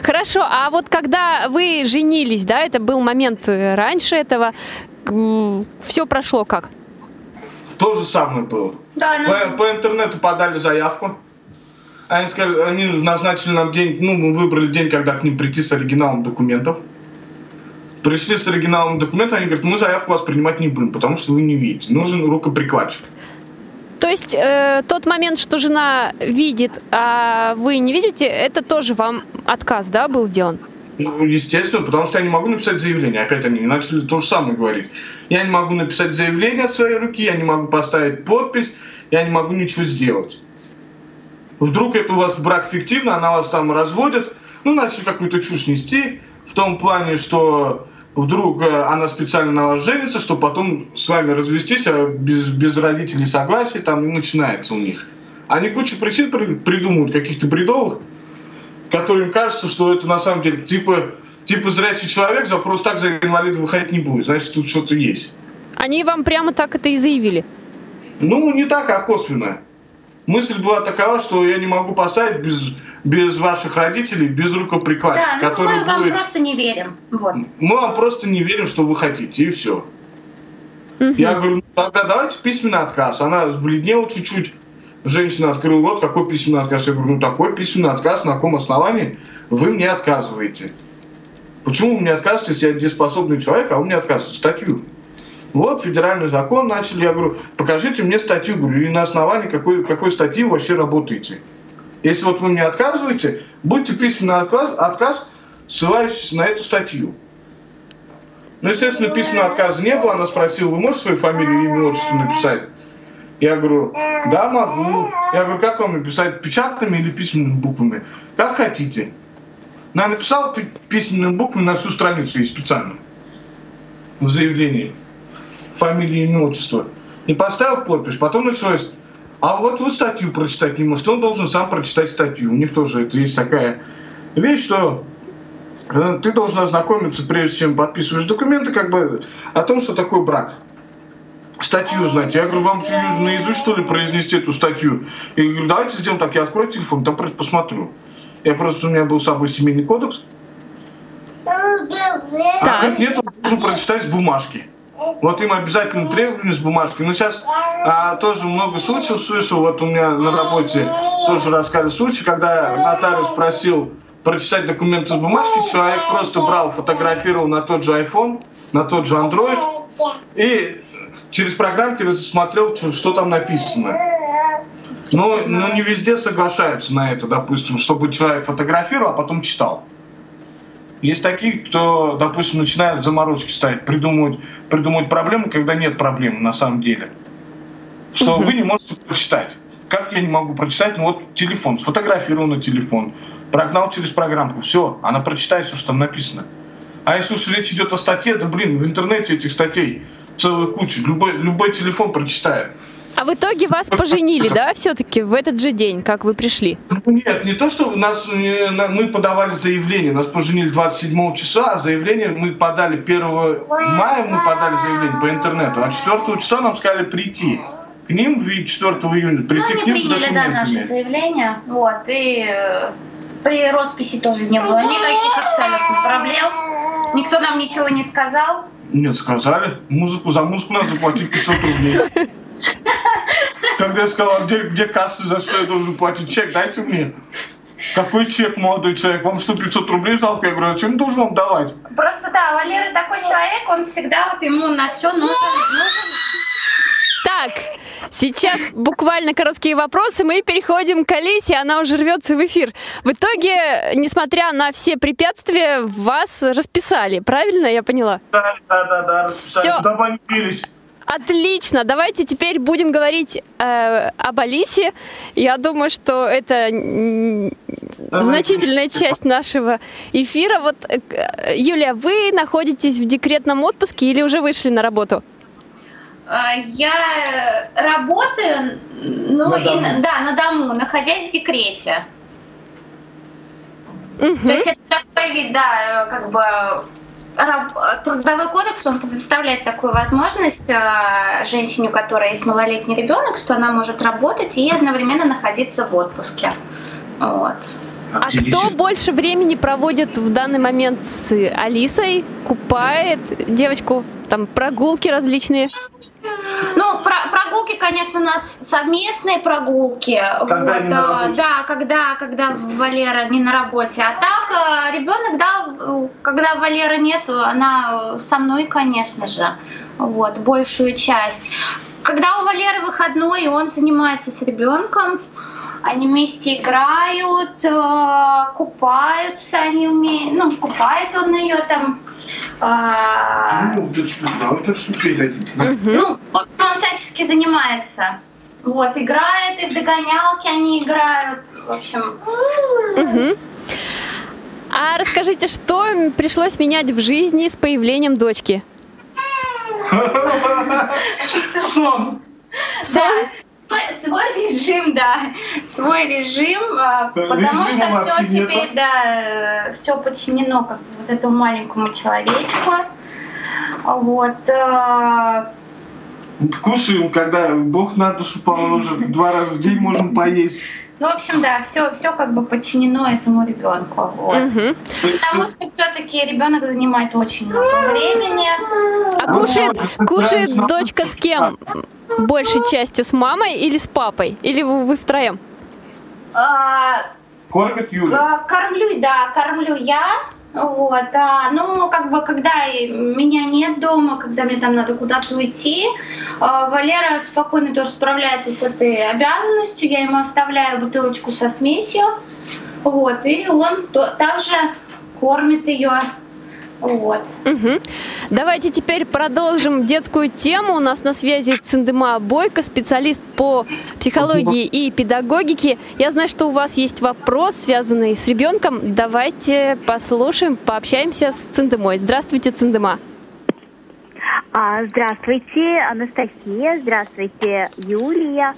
Хорошо, а вот когда вы женились, да, это был момент э, раньше этого, все прошло как? То же самое было. да, ну, По, по интернету подали заявку. Они, сказали, они назначили нам день, ну, мы выбрали день, когда к ним прийти с оригиналом документов. Пришли с оригиналом документов, они говорят, мы заявку вас принимать не будем, потому что вы не видите. Нужен рукоприкладчик. То есть э, тот момент, что жена видит, а вы не видите, это тоже вам отказ, да, был сделан? Ну, естественно, потому что я не могу написать заявление. Опять они начали то же самое говорить. Я не могу написать заявление от своей руки, я не могу поставить подпись, я не могу ничего сделать. Вдруг это у вас брак фиктивный, она вас там разводит, ну, начали какую-то чушь нести, в том плане, что вдруг э, она специально на вас женится, чтобы потом с вами развестись, а без, без родителей согласия там и начинается у них. Они кучу причин при- придумывают, каких-то бредовых, которые им кажется, что это на самом деле типа, типа зрячий человек за просто так за инвалида выходить не будет, значит тут что-то есть. Они вам прямо так это и заявили. Ну, не так, а косвенно. Мысль была такова, что я не могу поставить без, без ваших родителей, без рукоприкладчика, да, ну мы вам будет... просто не верим. Вот. Мы вам просто не верим, что вы хотите, и все. Я говорю, ну, тогда давайте письменный отказ. Она сбледнела чуть-чуть. Женщина открыла рот, какой письменный отказ? Я говорю, ну такой письменный отказ, на каком основании вы мне отказываете? Почему вы мне отказываете, если я дееспособный человек, а вы мне отказываете? Статью. Вот федеральный закон начали. Я говорю, покажите мне статью, говорю, и на основании какой, какой статьи вы вообще работаете. Если вот вы мне отказываете, будьте письменный отказ, отказ ссылающийся на эту статью. Ну, естественно, письменного отказа не было. Она спросила, вы можете свою фамилию, имя, отчество написать? Я говорю, да, могу. Я говорю, как вам написать, печатными или письменными буквами? Как хотите. Она написала пи- письменными буквами на всю страницу и специально. В заявлении. Фамилия, имя, отчество. И поставил подпись. Потом началось, а вот вы статью прочитать не можете. Он должен сам прочитать статью. У них тоже это есть такая вещь, что э, ты должен ознакомиться, прежде чем подписываешь документы, как бы о том, что такое брак. Статью знать. Я говорю, вам что, наизусть, что ли, произнести эту статью? Я говорю, давайте сделаем так, я открою телефон, там просто посмотрю. Я просто, у меня был с собой семейный кодекс. А Так. как нет, он должен прочитать с бумажки. Вот им обязательно требования с бумажки. Но сейчас а, тоже много случаев слышал, вот у меня на работе тоже рассказывали случай, когда нотариус просил прочитать документы с бумажки, человек просто брал, фотографировал на тот же iPhone, на тот же Android и через программки смотрел, что, там написано. Но, но не везде соглашаются на это, допустим, чтобы человек фотографировал, а потом читал. Есть такие, кто, допустим, начинают заморочки ставить, придумывать, придумывать проблемы, когда нет проблемы на самом деле. Что вы не можете прочитать. Как я не могу прочитать? Ну вот телефон, сфотографировал на телефон, прогнал через программку, все, она прочитает все, что там написано. А если уж речь идет о статье, да блин, в интернете этих статей целая куча, любой, любой телефон прочитает. А в итоге вас поженили, да, все-таки в этот же день, как вы пришли? Ну, Нет, не то, что нас на- мы подавали заявление, нас поженили 27 числа, а заявление мы подали 1 мая, мы подали заявление по интернету, а 4 числа нам сказали прийти к ним и 4 июня прийти Ну, к они ним с приняли, да, наше заявление. Вот, и э, при росписи тоже не было никаких абсолютно проблем. Никто нам ничего не сказал. Нет, сказали, музыку за музыку надо заплатить 500 рублей. Когда я сказал, а где, где касса, за что я должен платить чек, дайте мне. Какой чек, молодой человек? Вам что, 500 рублей жалко? Я говорю, а чем должен вам давать? Просто да, Валера такой человек, он всегда вот ему на все нужен, нужен Так, сейчас буквально короткие вопросы, мы переходим к Алисе, она уже рвется в эфир. В итоге, несмотря на все препятствия, вас расписали, правильно я поняла? Да, да, да, да, Всё. расписали. Отлично, давайте теперь будем говорить э, об Алисе. Я думаю, что это м, значительная часть нашего эфира. Вот, э, Юлия, вы находитесь в декретном отпуске или уже вышли на работу? А, Я работаю, ну На и дому. да, на дому, находясь в декрете. Мгм. То есть это такой вид, да, э, как бы трудовой кодекс, он предоставляет такую возможность э, женщине, у которой есть малолетний ребенок, что она может работать и одновременно находиться в отпуске. Вот. А кто больше времени проводит в данный момент с Алисой? Купает девочку? Там прогулки различные? Ну, про- прогулки, конечно, у нас совместные прогулки. Когда вот, не на э, работе. да, когда, когда Валера не на работе. А так, ребенок, да, э, когда Валера нет, она э, со мной, конечно же. Вот, большую часть. Когда у Валеры выходной, и он занимается с ребенком, они вместе играют, э, купаются, они умеют, ну, купает он ее там. Э, Ну, ты что, да, это что передадим. ну, в общем, он всячески занимается. Вот, играет, и в догонялки они играют. В общем. А расскажите, что пришлось менять в жизни с появлением дочки? Сон. Сон? Свой, режим, да, свой режим, а, потому что все нету. теперь, да, все подчинено как вот этому маленькому человечку. Вот. э, Кушаем, когда Бог на душу положит. Два раза в день можем поесть. Ну, в общем, да, все, все как бы подчинено этому ребенку. Вот. Мгм. Потому что все-таки ребенок занимает очень много времени. А кушает, Ну, кушает да, дочка с кем? Большей частью с мамой или с папой? Или вы, вы втроем? А, Кормит Юля. А, Кормлю, да, кормлю я. Вот, а, ну, как бы, когда меня нет дома, когда мне там надо куда-то уйти, а, Валера спокойно тоже справляется с этой обязанностью. Я ему оставляю бутылочку со смесью, вот, и он также кормит ее. Вот. Мгм. Давайте теперь продолжим детскую тему. У нас на связи Циндема Бойко, специалист по психологии и педагогике. Я знаю, что у вас есть вопрос, связанный с ребенком. Давайте послушаем, пообщаемся с Циндемой. Здравствуйте, Циндема. А, Здравствуйте, Анастасия, здравствуйте, Юлия,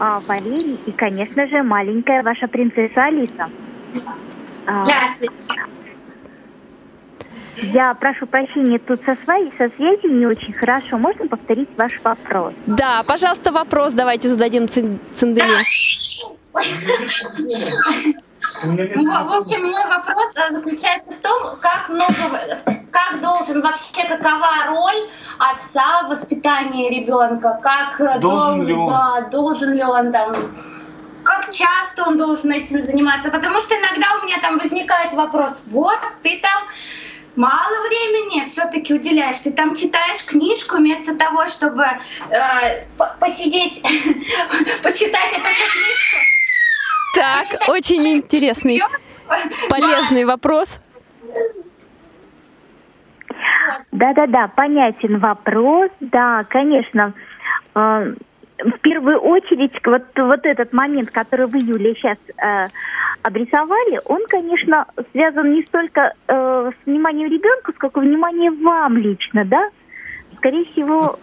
а, Валерий и, конечно же, маленькая ваша принцесса Алиса. А, Здравствуйте. Я прошу прощения, тут со, своей, со связью не очень хорошо. Можно повторить ваш вопрос? Да, пожалуйста, вопрос давайте зададим Цин- Циндеме. Ну, В общем, мой вопрос э, заключается в том, как много, как должен вообще, какова роль отца в воспитании ребенка, как э, Должен ли он? да, должен ли он там, как часто он должен этим заниматься, потому что иногда у меня там возникает вопрос, вот ты там мало времени все-таки уделяешь, ты там читаешь книжку вместо того, чтобы э, по- посидеть, почитать эту книжку. Так, очень интересный, полезный вопрос. Да-да-да, понятен вопрос. Да, конечно. В первую очередь, вот, вот этот момент, который вы, Юлия, сейчас э, обрисовали, он, конечно, связан не столько э, с вниманием ребенка, сколько вниманием вам лично, да? Скорее всего.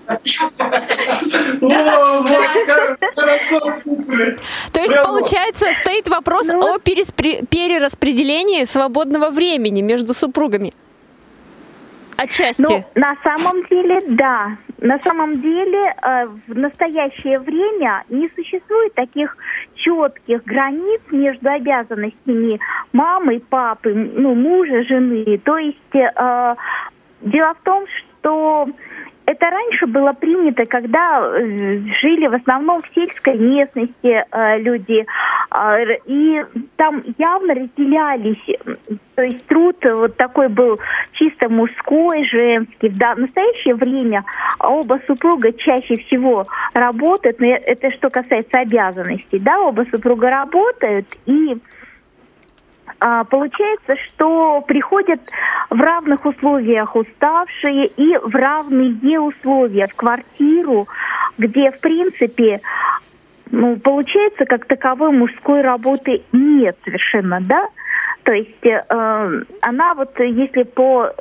То есть, получается, стоит вопрос Ну. о перераспределении свободного времени между супругами. Отчасти. Ну, на самом деле, да. На самом деле, э, в настоящее время не существует таких четких границ между обязанностями мамы, папы, ну, мужа, жены. То есть э, дело в том, что это раньше было принято, когда э, жили в основном в сельской местности э, люди, а, и там явно разделялись, то есть труд вот такой был чисто мужской, женский. Да- в настоящее время оба супруга чаще всего работают, но это что касается обязанностей, да, оба супруга работают и получается, что приходят в равных условиях уставшие и в равные условия в квартиру, где, в принципе, ну, получается, как таковой мужской работы нет совершенно, да? То есть э, она вот, если по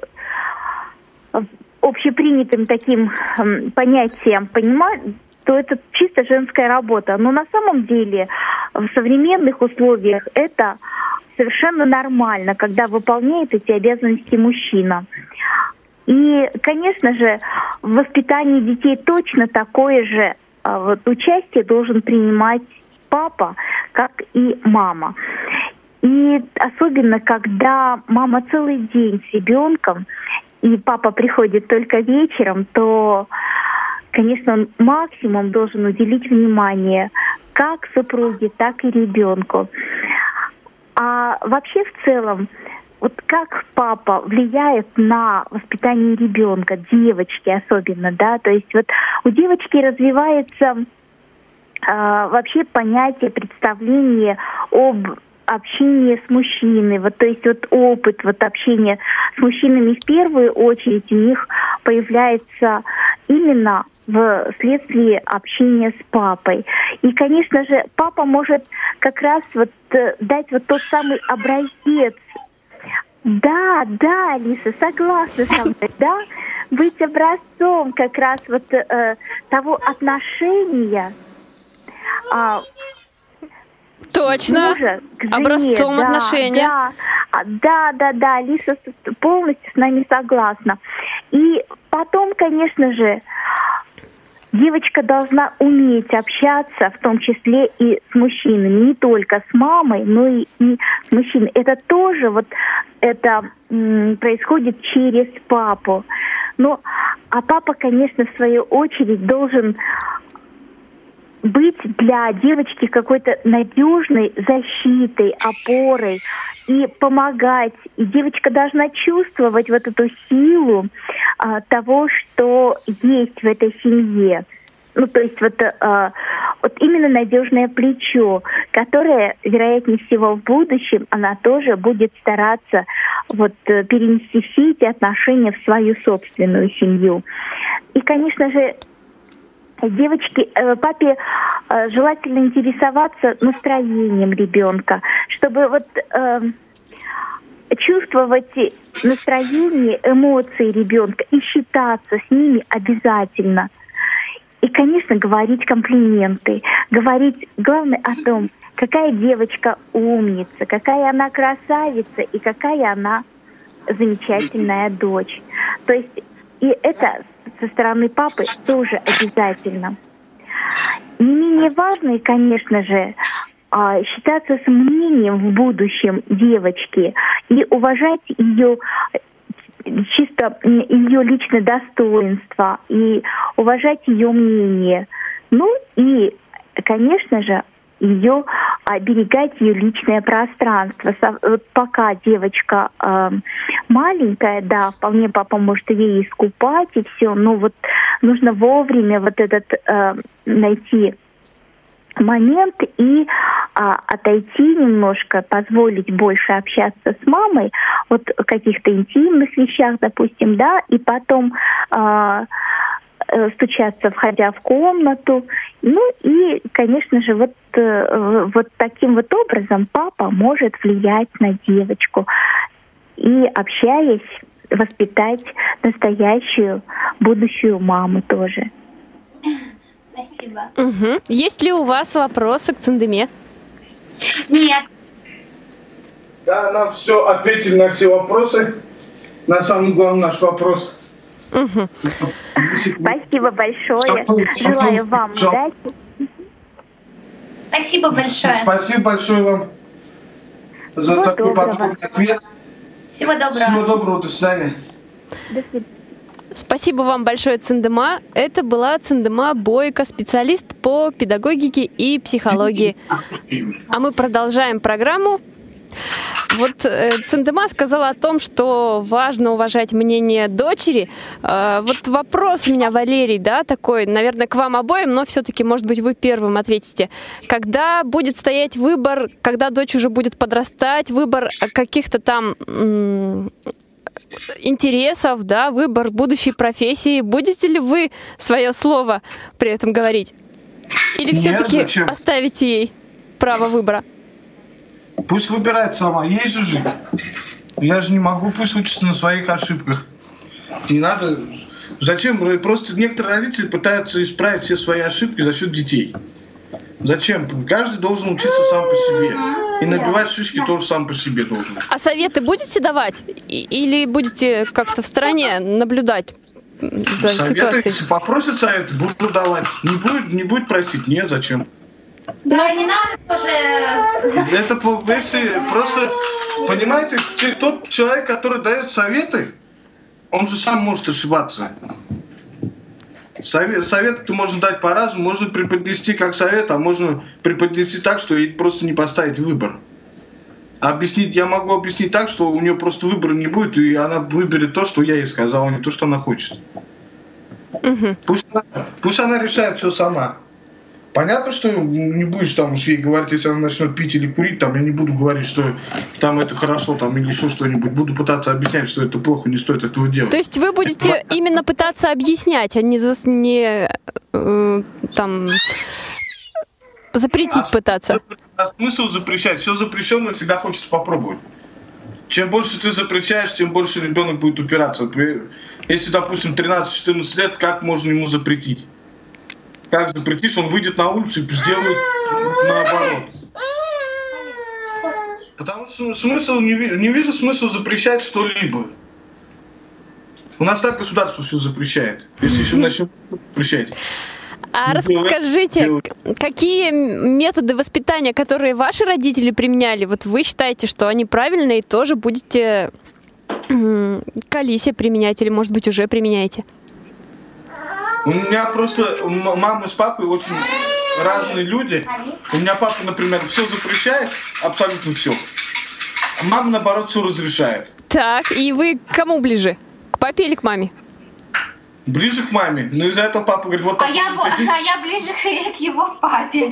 э, общепринятым таким эм, понятиям понимать, то это чисто женская работа. Но на самом деле в современных условиях это совершенно нормально, когда выполняет эти обязанности мужчина. И, конечно же, в воспитании детей точно такое же а, вот, участие должен принимать папа, как и мама. И особенно, когда мама целый день с ребенком, и папа приходит только вечером, то, конечно, он максимум должен уделить внимание как супруге, так и ребенку. Вообще в целом, вот как папа влияет на воспитание ребенка, девочки особенно, да, то есть вот у девочки развивается а, вообще понятие, представление об общении с мужчиной, вот то есть вот опыт вот общения с мужчинами в первую очередь у них появляется именно вследствие общения с папой. И, конечно же, папа может как раз вот э, дать вот тот самый образец. Да, да, Алиса, согласна со мной, да? Быть образцом как раз вот э, того отношения, а, Точно. мужа жене, Образцом да, отношения. Да, А, да, да, да, Алиса с- полностью с нами согласна. И потом, конечно же, девочка должна уметь общаться, в том числе и с мужчинами, не только с мамой, но и, и с мужчиной. Это тоже вот это происходит через папу. Ну, а папа, конечно, в свою очередь должен быть для девочки какой-то надежной защитой, опорой и помогать. И девочка должна чувствовать вот эту силу а, того, что есть в этой семье. Ну, то есть вот, а, вот именно надежное плечо, которое, вероятнее всего, в будущем она тоже будет стараться вот э, перенести все эти отношения в свою собственную семью. И, конечно же, Девочки, э, папе э, желательно интересоваться настроением ребенка, чтобы вот э, чувствовать настроение, эмоции ребенка и считаться с ними обязательно. И, конечно, говорить комплименты, говорить, главное, о том, какая девочка умница, какая она красавица и какая она замечательная дочь. То есть и это со стороны папы тоже обязательно. Не менее важно, конечно же, а, считаться с мнением в будущем девочки и уважать ее чисто ее личное достоинство и уважать ее мнение. Ну и, конечно же, ее оберегать ее личное пространство. Вот пока девочка э, маленькая, да, вполне папа может ей искупать и все, но вот нужно вовремя вот этот э, найти момент и а, отойти немножко, позволить больше общаться с мамой, вот в каких-то интимных вещах, допустим, да, и потом а, э, стучаться, входя в комнату. Ну и, конечно же, вот, э, вот таким вот образом папа может влиять на девочку и, общаясь, воспитать настоящую будущую маму тоже. Спасибо. Угу. Есть ли у вас вопросы к Циндеме? Нет. Да, нам все ответили на все вопросы. На самый главный наш вопрос. Угу. Спасибо большое. Желаю вам удачи. Спасибо большое. Спасибо большое вам за Всего такой доброго. подробный ответ. Всего доброго. Всего доброго, до свидания. До свидания. Спасибо вам большое, Циндема. Это была Циндема Бойко, специалист по педагогике и психологии. А мы продолжаем программу. Вот э, Циндема сказала о том, что важно уважать мнение дочери. Э, вот вопрос у меня, Валерий, да, такой, наверное, к вам обоим, но все-таки, может быть, вы первым ответите. Когда будет стоять выбор, когда дочь уже будет подрастать, выбор каких-то там интересов, да, выбор будущей профессии, будете ли вы свое слово при этом говорить? Или все-таки оставите ей право выбора? Пусть выбирает сама, ей же жить. Я же не могу, пусть учится на своих ошибках. Не надо... Зачем? Просто некоторые родители пытаются исправить все свои ошибки за счет детей. Зачем? Каждый должен учиться сам по себе. И набивать шишки тоже сам по себе должен. А советы будете давать? Или будете как-то в стороне наблюдать за Советы, ситуацией? если попросят советы, буду давать. Не будет, не будет просить, нет, зачем? Да, не надо тоже... Это по- если просто, понимаете, те- тот человек, который дает советы, он же сам может ошибаться. Совет, совет можно дать по-разному, можно преподнести как совет, а можно преподнести так, что ей просто не поставить выбор. Объяснить, я могу объяснить так, что у нее просто выбора не будет, и она выберет то, что я ей сказал, а не то, что она хочет. Мгм. Пусть, она- пусть она решает все сама. Понятно, что не будешь там уж ей говорить, если она начнет пить или курить, там я не буду говорить, что там это хорошо, там или еще что-нибудь. Буду пытаться объяснять, что это плохо, не стоит этого делать. То есть вы будете именно пытаться объяснять, а не, зас- не э, там запретить пытаться? А смысл запрещать? Все запрещенное всегда хочется попробовать. Чем больше ты запрещаешь, тем больше ребенок будет упираться. Если, допустим, 13-14 лет, как можно ему запретить? Как запретишь, он выйдет на улицу и сделает наоборот. Потому что смысл, не, не вижу смысла запрещать что-либо. У нас так государство все запрещает. Если еще начнем запрещать. А Делать, расскажите, какие методы воспитания, которые ваши родители применяли, вот вы считаете, что они правильные, тоже будете к Алисе применять, или, может быть, уже применяете? У меня просто мама с папой очень разные люди. У меня папа, например, все запрещает, абсолютно все. А мама, наоборот, все разрешает. Так, и вы к кому ближе? К папе или к маме? Ближе к маме. Но из-за этого папа говорит, вот А так я, иди. а я ближе к, к его папе.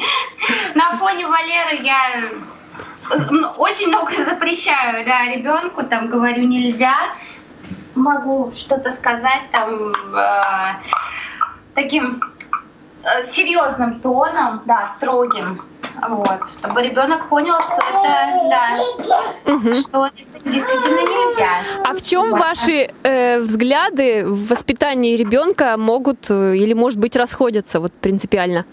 На фоне Валеры я очень много запрещаю, да, ребенку, там говорю нельзя. Могу что-то сказать там э, таким э, серьезным тоном, да, строгим. Вот, чтобы ребенок понял, что это, да, Мгм. что это действительно нельзя. А в чем Вот. ваши э, взгляды в воспитании ребенка могут э, или, может быть, расходятся вот принципиально?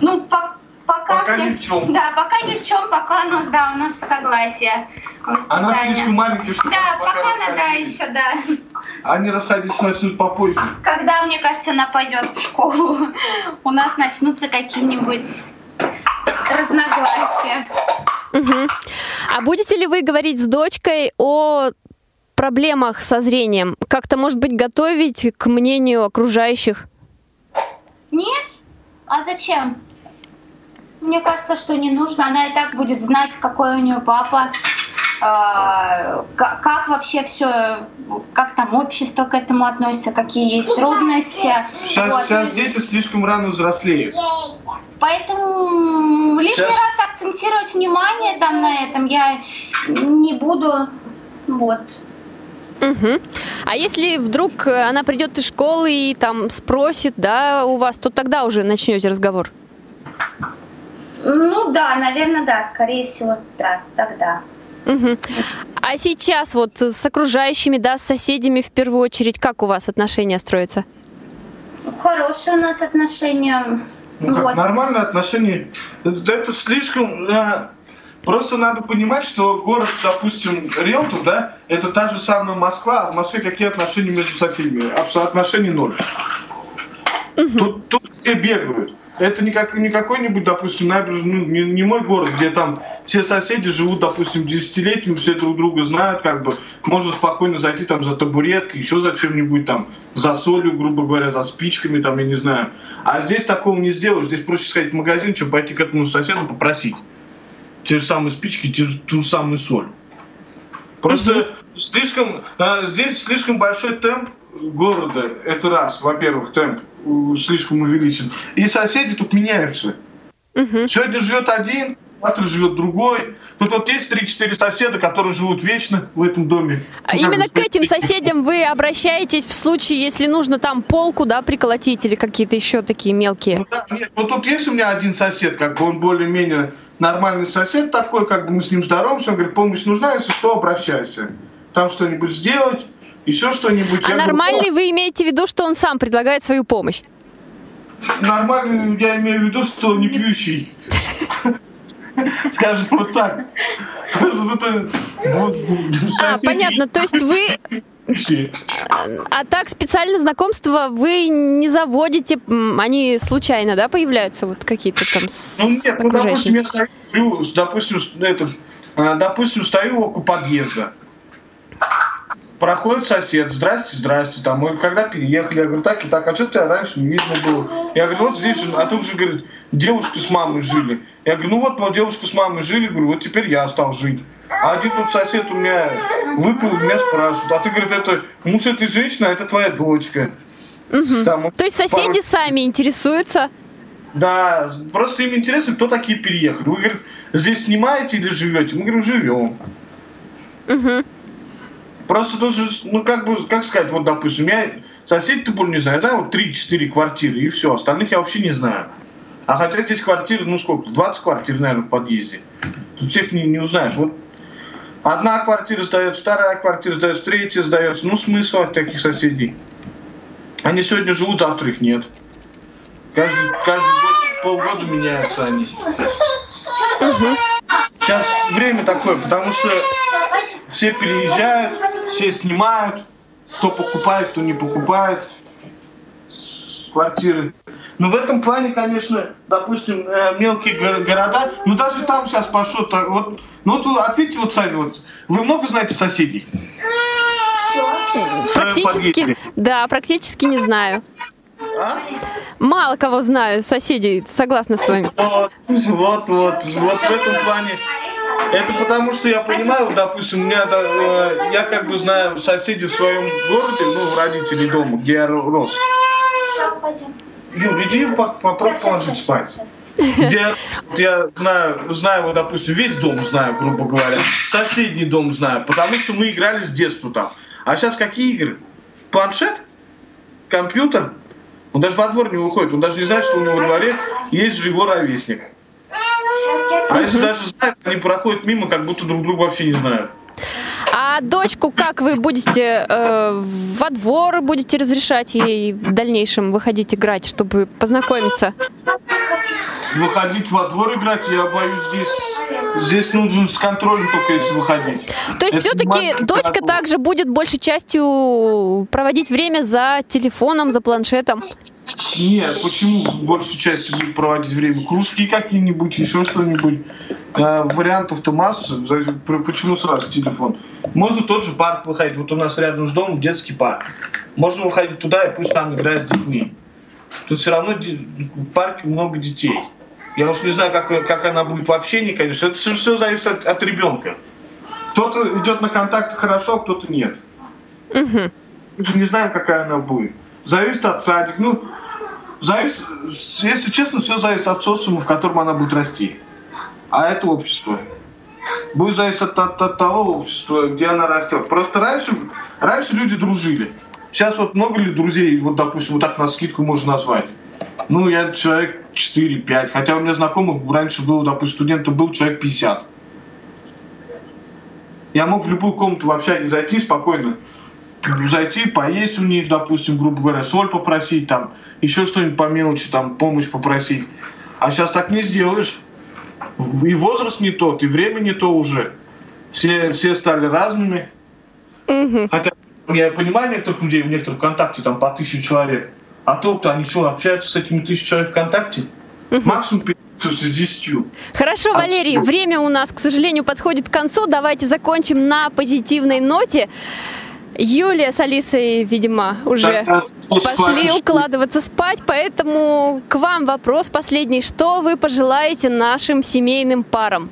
Ну, по- Пока, Пока ни в чем. Да, пока ни в чем, пока у нас, да, у нас согласие. Она воспитания. слишком маленькая, чтобы Да, пока пока она, да, еще, да. Они расходились начнут попозже. Когда, мне кажется, она пойдет в школу, у нас начнутся какие-нибудь разногласия. Мгм. А будете ли вы говорить с дочкой о проблемах со зрением? Как-то, может быть, готовить к мнению окружающих? Нет? А зачем? Мне кажется, что не нужно. Она и так будет знать, какой у нее папа, а, ка- как вообще все, как там общество к этому относится, какие есть трудности. Сейчас, Вот. сейчас дети слишком рано взрослеют. Поэтому лишний Сейчас- раз акцентировать внимание там на этом я не буду. Вот. Мгм. А если вдруг э, она придет из школы и там спросит, да, у вас, то тогда уже начнете разговор? Ну да, наверное, да, скорее всего, да, тогда. Мгм. А сейчас вот с окружающими, да, с соседями в первую очередь, как у вас отношения строятся? Хорошие у нас отношения. Ну как, Вот. нормальные отношения. Это, это слишком... э, просто надо понимать, что город, допустим, Реутов, да, это та же самая Москва, а в Москве какие отношения между соседями? Отношений ноль. Тут, тут все бегают. Это не, как, не какой-нибудь, допустим, набережный, ну, не, не мой город, где там все соседи живут, допустим, десятилетиями, все друг друга знают, как бы можно спокойно зайти там за табуреткой, еще за чем-нибудь там, за солью, грубо говоря, за спичками, там, я не знаю. А здесь такого не сделаешь, здесь проще сходить в магазин, чем пойти к этому соседу попросить. Те же самые спички, те же, ту же самую соль. Просто слишком, а, здесь слишком большой темп города, это раз, во-первых, темп слишком увеличен. И соседи тут меняются. Мгм. Сегодня живет один, завтра живет другой. Тут вот есть 3-4 соседа, которые живут вечно в этом доме. А Ну, Именно к этим соседям вы обращаетесь в случае, если нужно там полку, да, приколотить или какие-то еще такие мелкие? Ну, да, нет, вот тут есть у меня один сосед, как бы он более-менее нормальный сосед такой, как бы мы с ним здороваемся, он говорит, помощь нужна, если что, обращайся. Там что-нибудь сделать, еще что-нибудь. А Я говорю, нормальный вы имеете в виду, что он сам предлагает свою помощь? «О, Нормальный, я имею в виду, что не пьющий. Скажем вот так. Это А, понятно, то есть вы, а так специально знакомства вы не заводите, они случайно, да, появляются вот какие-то там с Ну нет, ну допустим, я стою, допустим, с- этот, э, допустим, стою около подъезда. Проходит сосед, здрасте, здрасте, там, мы когда переехали, я говорю, так и так, а что тебя раньше не видно было? Я говорю, вот здесь же, а тут же, говорит, девушка с мамой жили. Я говорю, ну вот, вот девушка с мамой жили, говорю, вот теперь я стал жить. А один тут сосед у меня выпил, меня спрашивают, а ты, говорит, это муж этой женщины, а это твоя дочка. Там, То есть соседи пару- сами интересуются? да, просто им интересно, кто такие переехали. Вы, говорит, здесь снимаете или живете? Мы говорим, живем. Мгм. Просто тут же, ну как бы, как сказать, вот допустим, я соседей Тыбуль не знаю, я знаю вот 3-4 квартиры и все, остальных я вообще не знаю. А хотя здесь квартиры, ну сколько, 20 квартир, наверное, в подъезде. Тут всех не, не узнаешь. Вот одна квартира сдается, вторая квартира сдается, третья сдается. Ну смысл от таких соседей? Они сегодня живут, завтра их нет. Каждый, каждый год, полгода меняются они. Сейчас время такое, потому что все переезжают, все снимают, кто покупает, кто не покупает квартиры. Но в этом плане, конечно, допустим, э, мелкие го- города, ну даже там сейчас пошло, так вот, ну вот ответьте вот сами, вот, вы много знаете соседей? Практически, да, практически не знаю. А? Мало кого знаю, соседей, согласна с вами. Вот, вот, вот, вот в этом плане. Это потому что я понимаю, вот, допустим, у меня, э, я как бы знаю соседей в своем городе, ну, родителей дома, где я ро- рос. Ю, иди по- попробуй положить спать. Где я- я знаю, знаю, вот, допустим, весь дом знаю, грубо говоря. Соседний дом знаю, потому что мы играли с детства там. А сейчас какие игры? Планшет? Компьютер? Он даже во двор не выходит, он даже не знает, что у него во дворе есть же его ровесник. А если даже знают, они проходят мимо, как будто друг друга вообще не знают. А дочку как вы будете э, во двор будете разрешать ей в дальнейшем выходить играть, чтобы познакомиться? выходить во двор играть, я боюсь, здесь, здесь нужно с контролем только если выходить. То есть все-таки дочка также будет большей частью проводить время за телефоном, за планшетом. Нет, почему большей части будет проводить время? Кружки какие-нибудь, еще что-нибудь. Э, вариантов-то масса. Почему сразу телефон? Можно тот же парк выходить. Вот у нас рядом с домом детский парк. Можно выходить туда и пусть там играть с детьми. Тут все равно в парке много детей. Я уж не знаю, как, как она будет в общении, конечно. Это все, зависит от, от ребенка. Кто-то идет на контакт хорошо, а кто-то нет. Мы же не знаем, какая она будет. Зависит от садика. Ну, зависит, если честно, все зависит от социума, в котором она будет расти. А это общество. Будет зависеть от, от- от того общества, где она растет. Просто раньше, раньше люди дружили. Сейчас вот много ли друзей, вот, допустим, вот так на скидку можно назвать? Ну, я человек 4-5. Хотя у меня знакомых раньше было, допустим, студентов был человек 50. Я мог в любую комнату в общаге зайти спокойно, зайти, поесть у них, допустим, грубо говоря, соль попросить, там, еще что-нибудь по мелочи, там, помощь попросить. А сейчас так не сделаешь. И возраст не тот, и время не то уже. Все, все стали разными. Мгм. Хотя я понимаю некоторых людей, в некоторых ВКонтакте там по тысяче человек. А то-то они что, общаются с этими тысячей человек ВКонтакте? Максимум переписываются с десятью. Хорошо, А Валерий, время у нас, к сожалению, подходит к концу. Давайте закончим на позитивной ноте. Юлия с Алисой, видимо, уже пошли укладываться спать, поэтому к вам вопрос последний. Что вы пожелаете нашим семейным парам?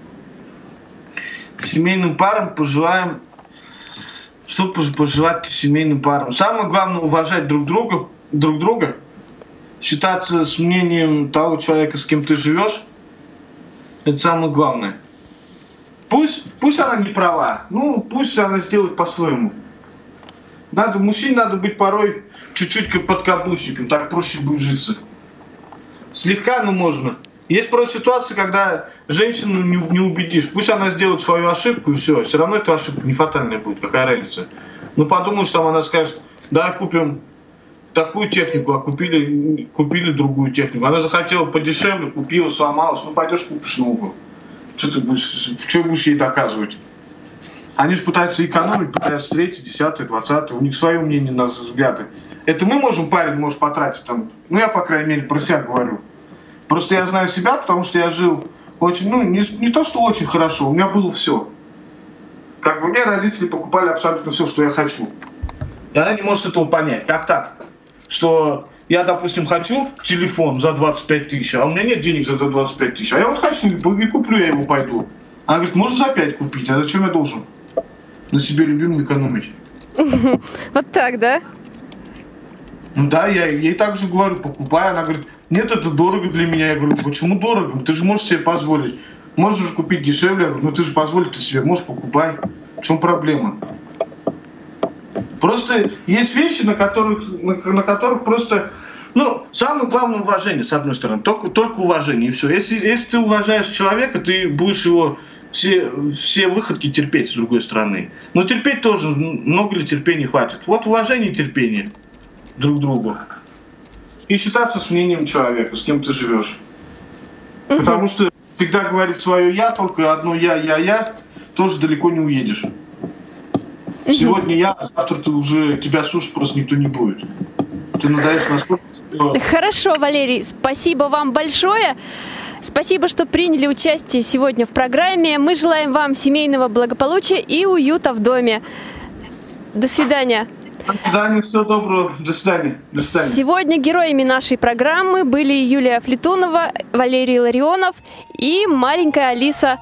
семейным парам пожелаем, что пож- пожелать семейным парам? Самое главное уважать друг друга, друг друга, считаться с мнением того человека, с кем ты живешь. Это самое главное. Пусть, пусть она не права, ну пусть она сделает по-своему. Надо, мужчине надо быть порой чуть-чуть как подкаблучником, так проще будет житься. Слегка, но можно. Есть просто ситуации, когда женщину не, не убедишь. Пусть она сделает свою ошибку и все. Все равно эта ошибка не фатальная будет, какая разница. Ну подумаешь, там она скажет, да, купим такую технику, а купили, купили другую технику. Она захотела подешевле, купила, сломалась. Ну пойдешь купишь новую. Что ты будешь, что будешь ей доказывать? Они же пытаются экономить, пытаются третий, десятый, двадцатый. У них свое мнение на взгляды. Это мы можем, парень, может потратить там. Ну, я, по крайней мере, про себя говорю. Просто я знаю себя, потому что я жил очень, ну, не, не то, что очень хорошо, у меня было все. Как бы мне родители покупали абсолютно все, что я хочу. И она не может этого понять. Как так? Что я, допустим, хочу телефон за 25 тысяч, а у меня нет денег за 25 тысяч. А я вот хочу, и куплю я его пойду. Она говорит, можешь за 5 купить, а зачем я должен? На себе любимый экономить. Вот так, да? Ну да, я ей также говорю, покупай. Она говорит, нет, это дорого для меня. Я говорю, почему дорого? Ты же можешь себе позволить. Можешь же купить дешевле. Говорю, ну ты же позволить ты себе, можешь покупай. В чем проблема? Просто есть вещи, на которых, на, на которых просто, ну, самое главное уважение, с одной стороны, только, только уважение, и все. Если, если ты уважаешь человека, ты будешь его все, все выходки терпеть с другой стороны. Но терпеть тоже, много ли терпения хватит. Вот уважение и терпение друг другу. И считаться с мнением человека, с кем ты живешь. Потому что всегда говорить свое я, только одно я, я, я, тоже далеко не уедешь. Сегодня я, а завтра ты уже тебя слушать просто никто не будет. Ты надаешь настолько, что... Хорошо, Валерий, спасибо вам большое. Спасибо, что приняли участие сегодня в программе. Мы желаем вам семейного благополучия и уюта в доме. До свидания. До свидания, всего доброго. До свидания. До свидания. Сегодня героями нашей программы были Юлия Флетунова, Валерий Ларионов и маленькая Алиса.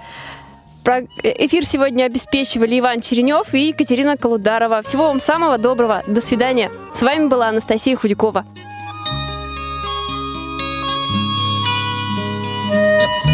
Эфир сегодня обеспечивали Иван Черенев и Екатерина Колударова. Всего вам самого доброго. До свидания. С вами была Анастасия Худякова. thank you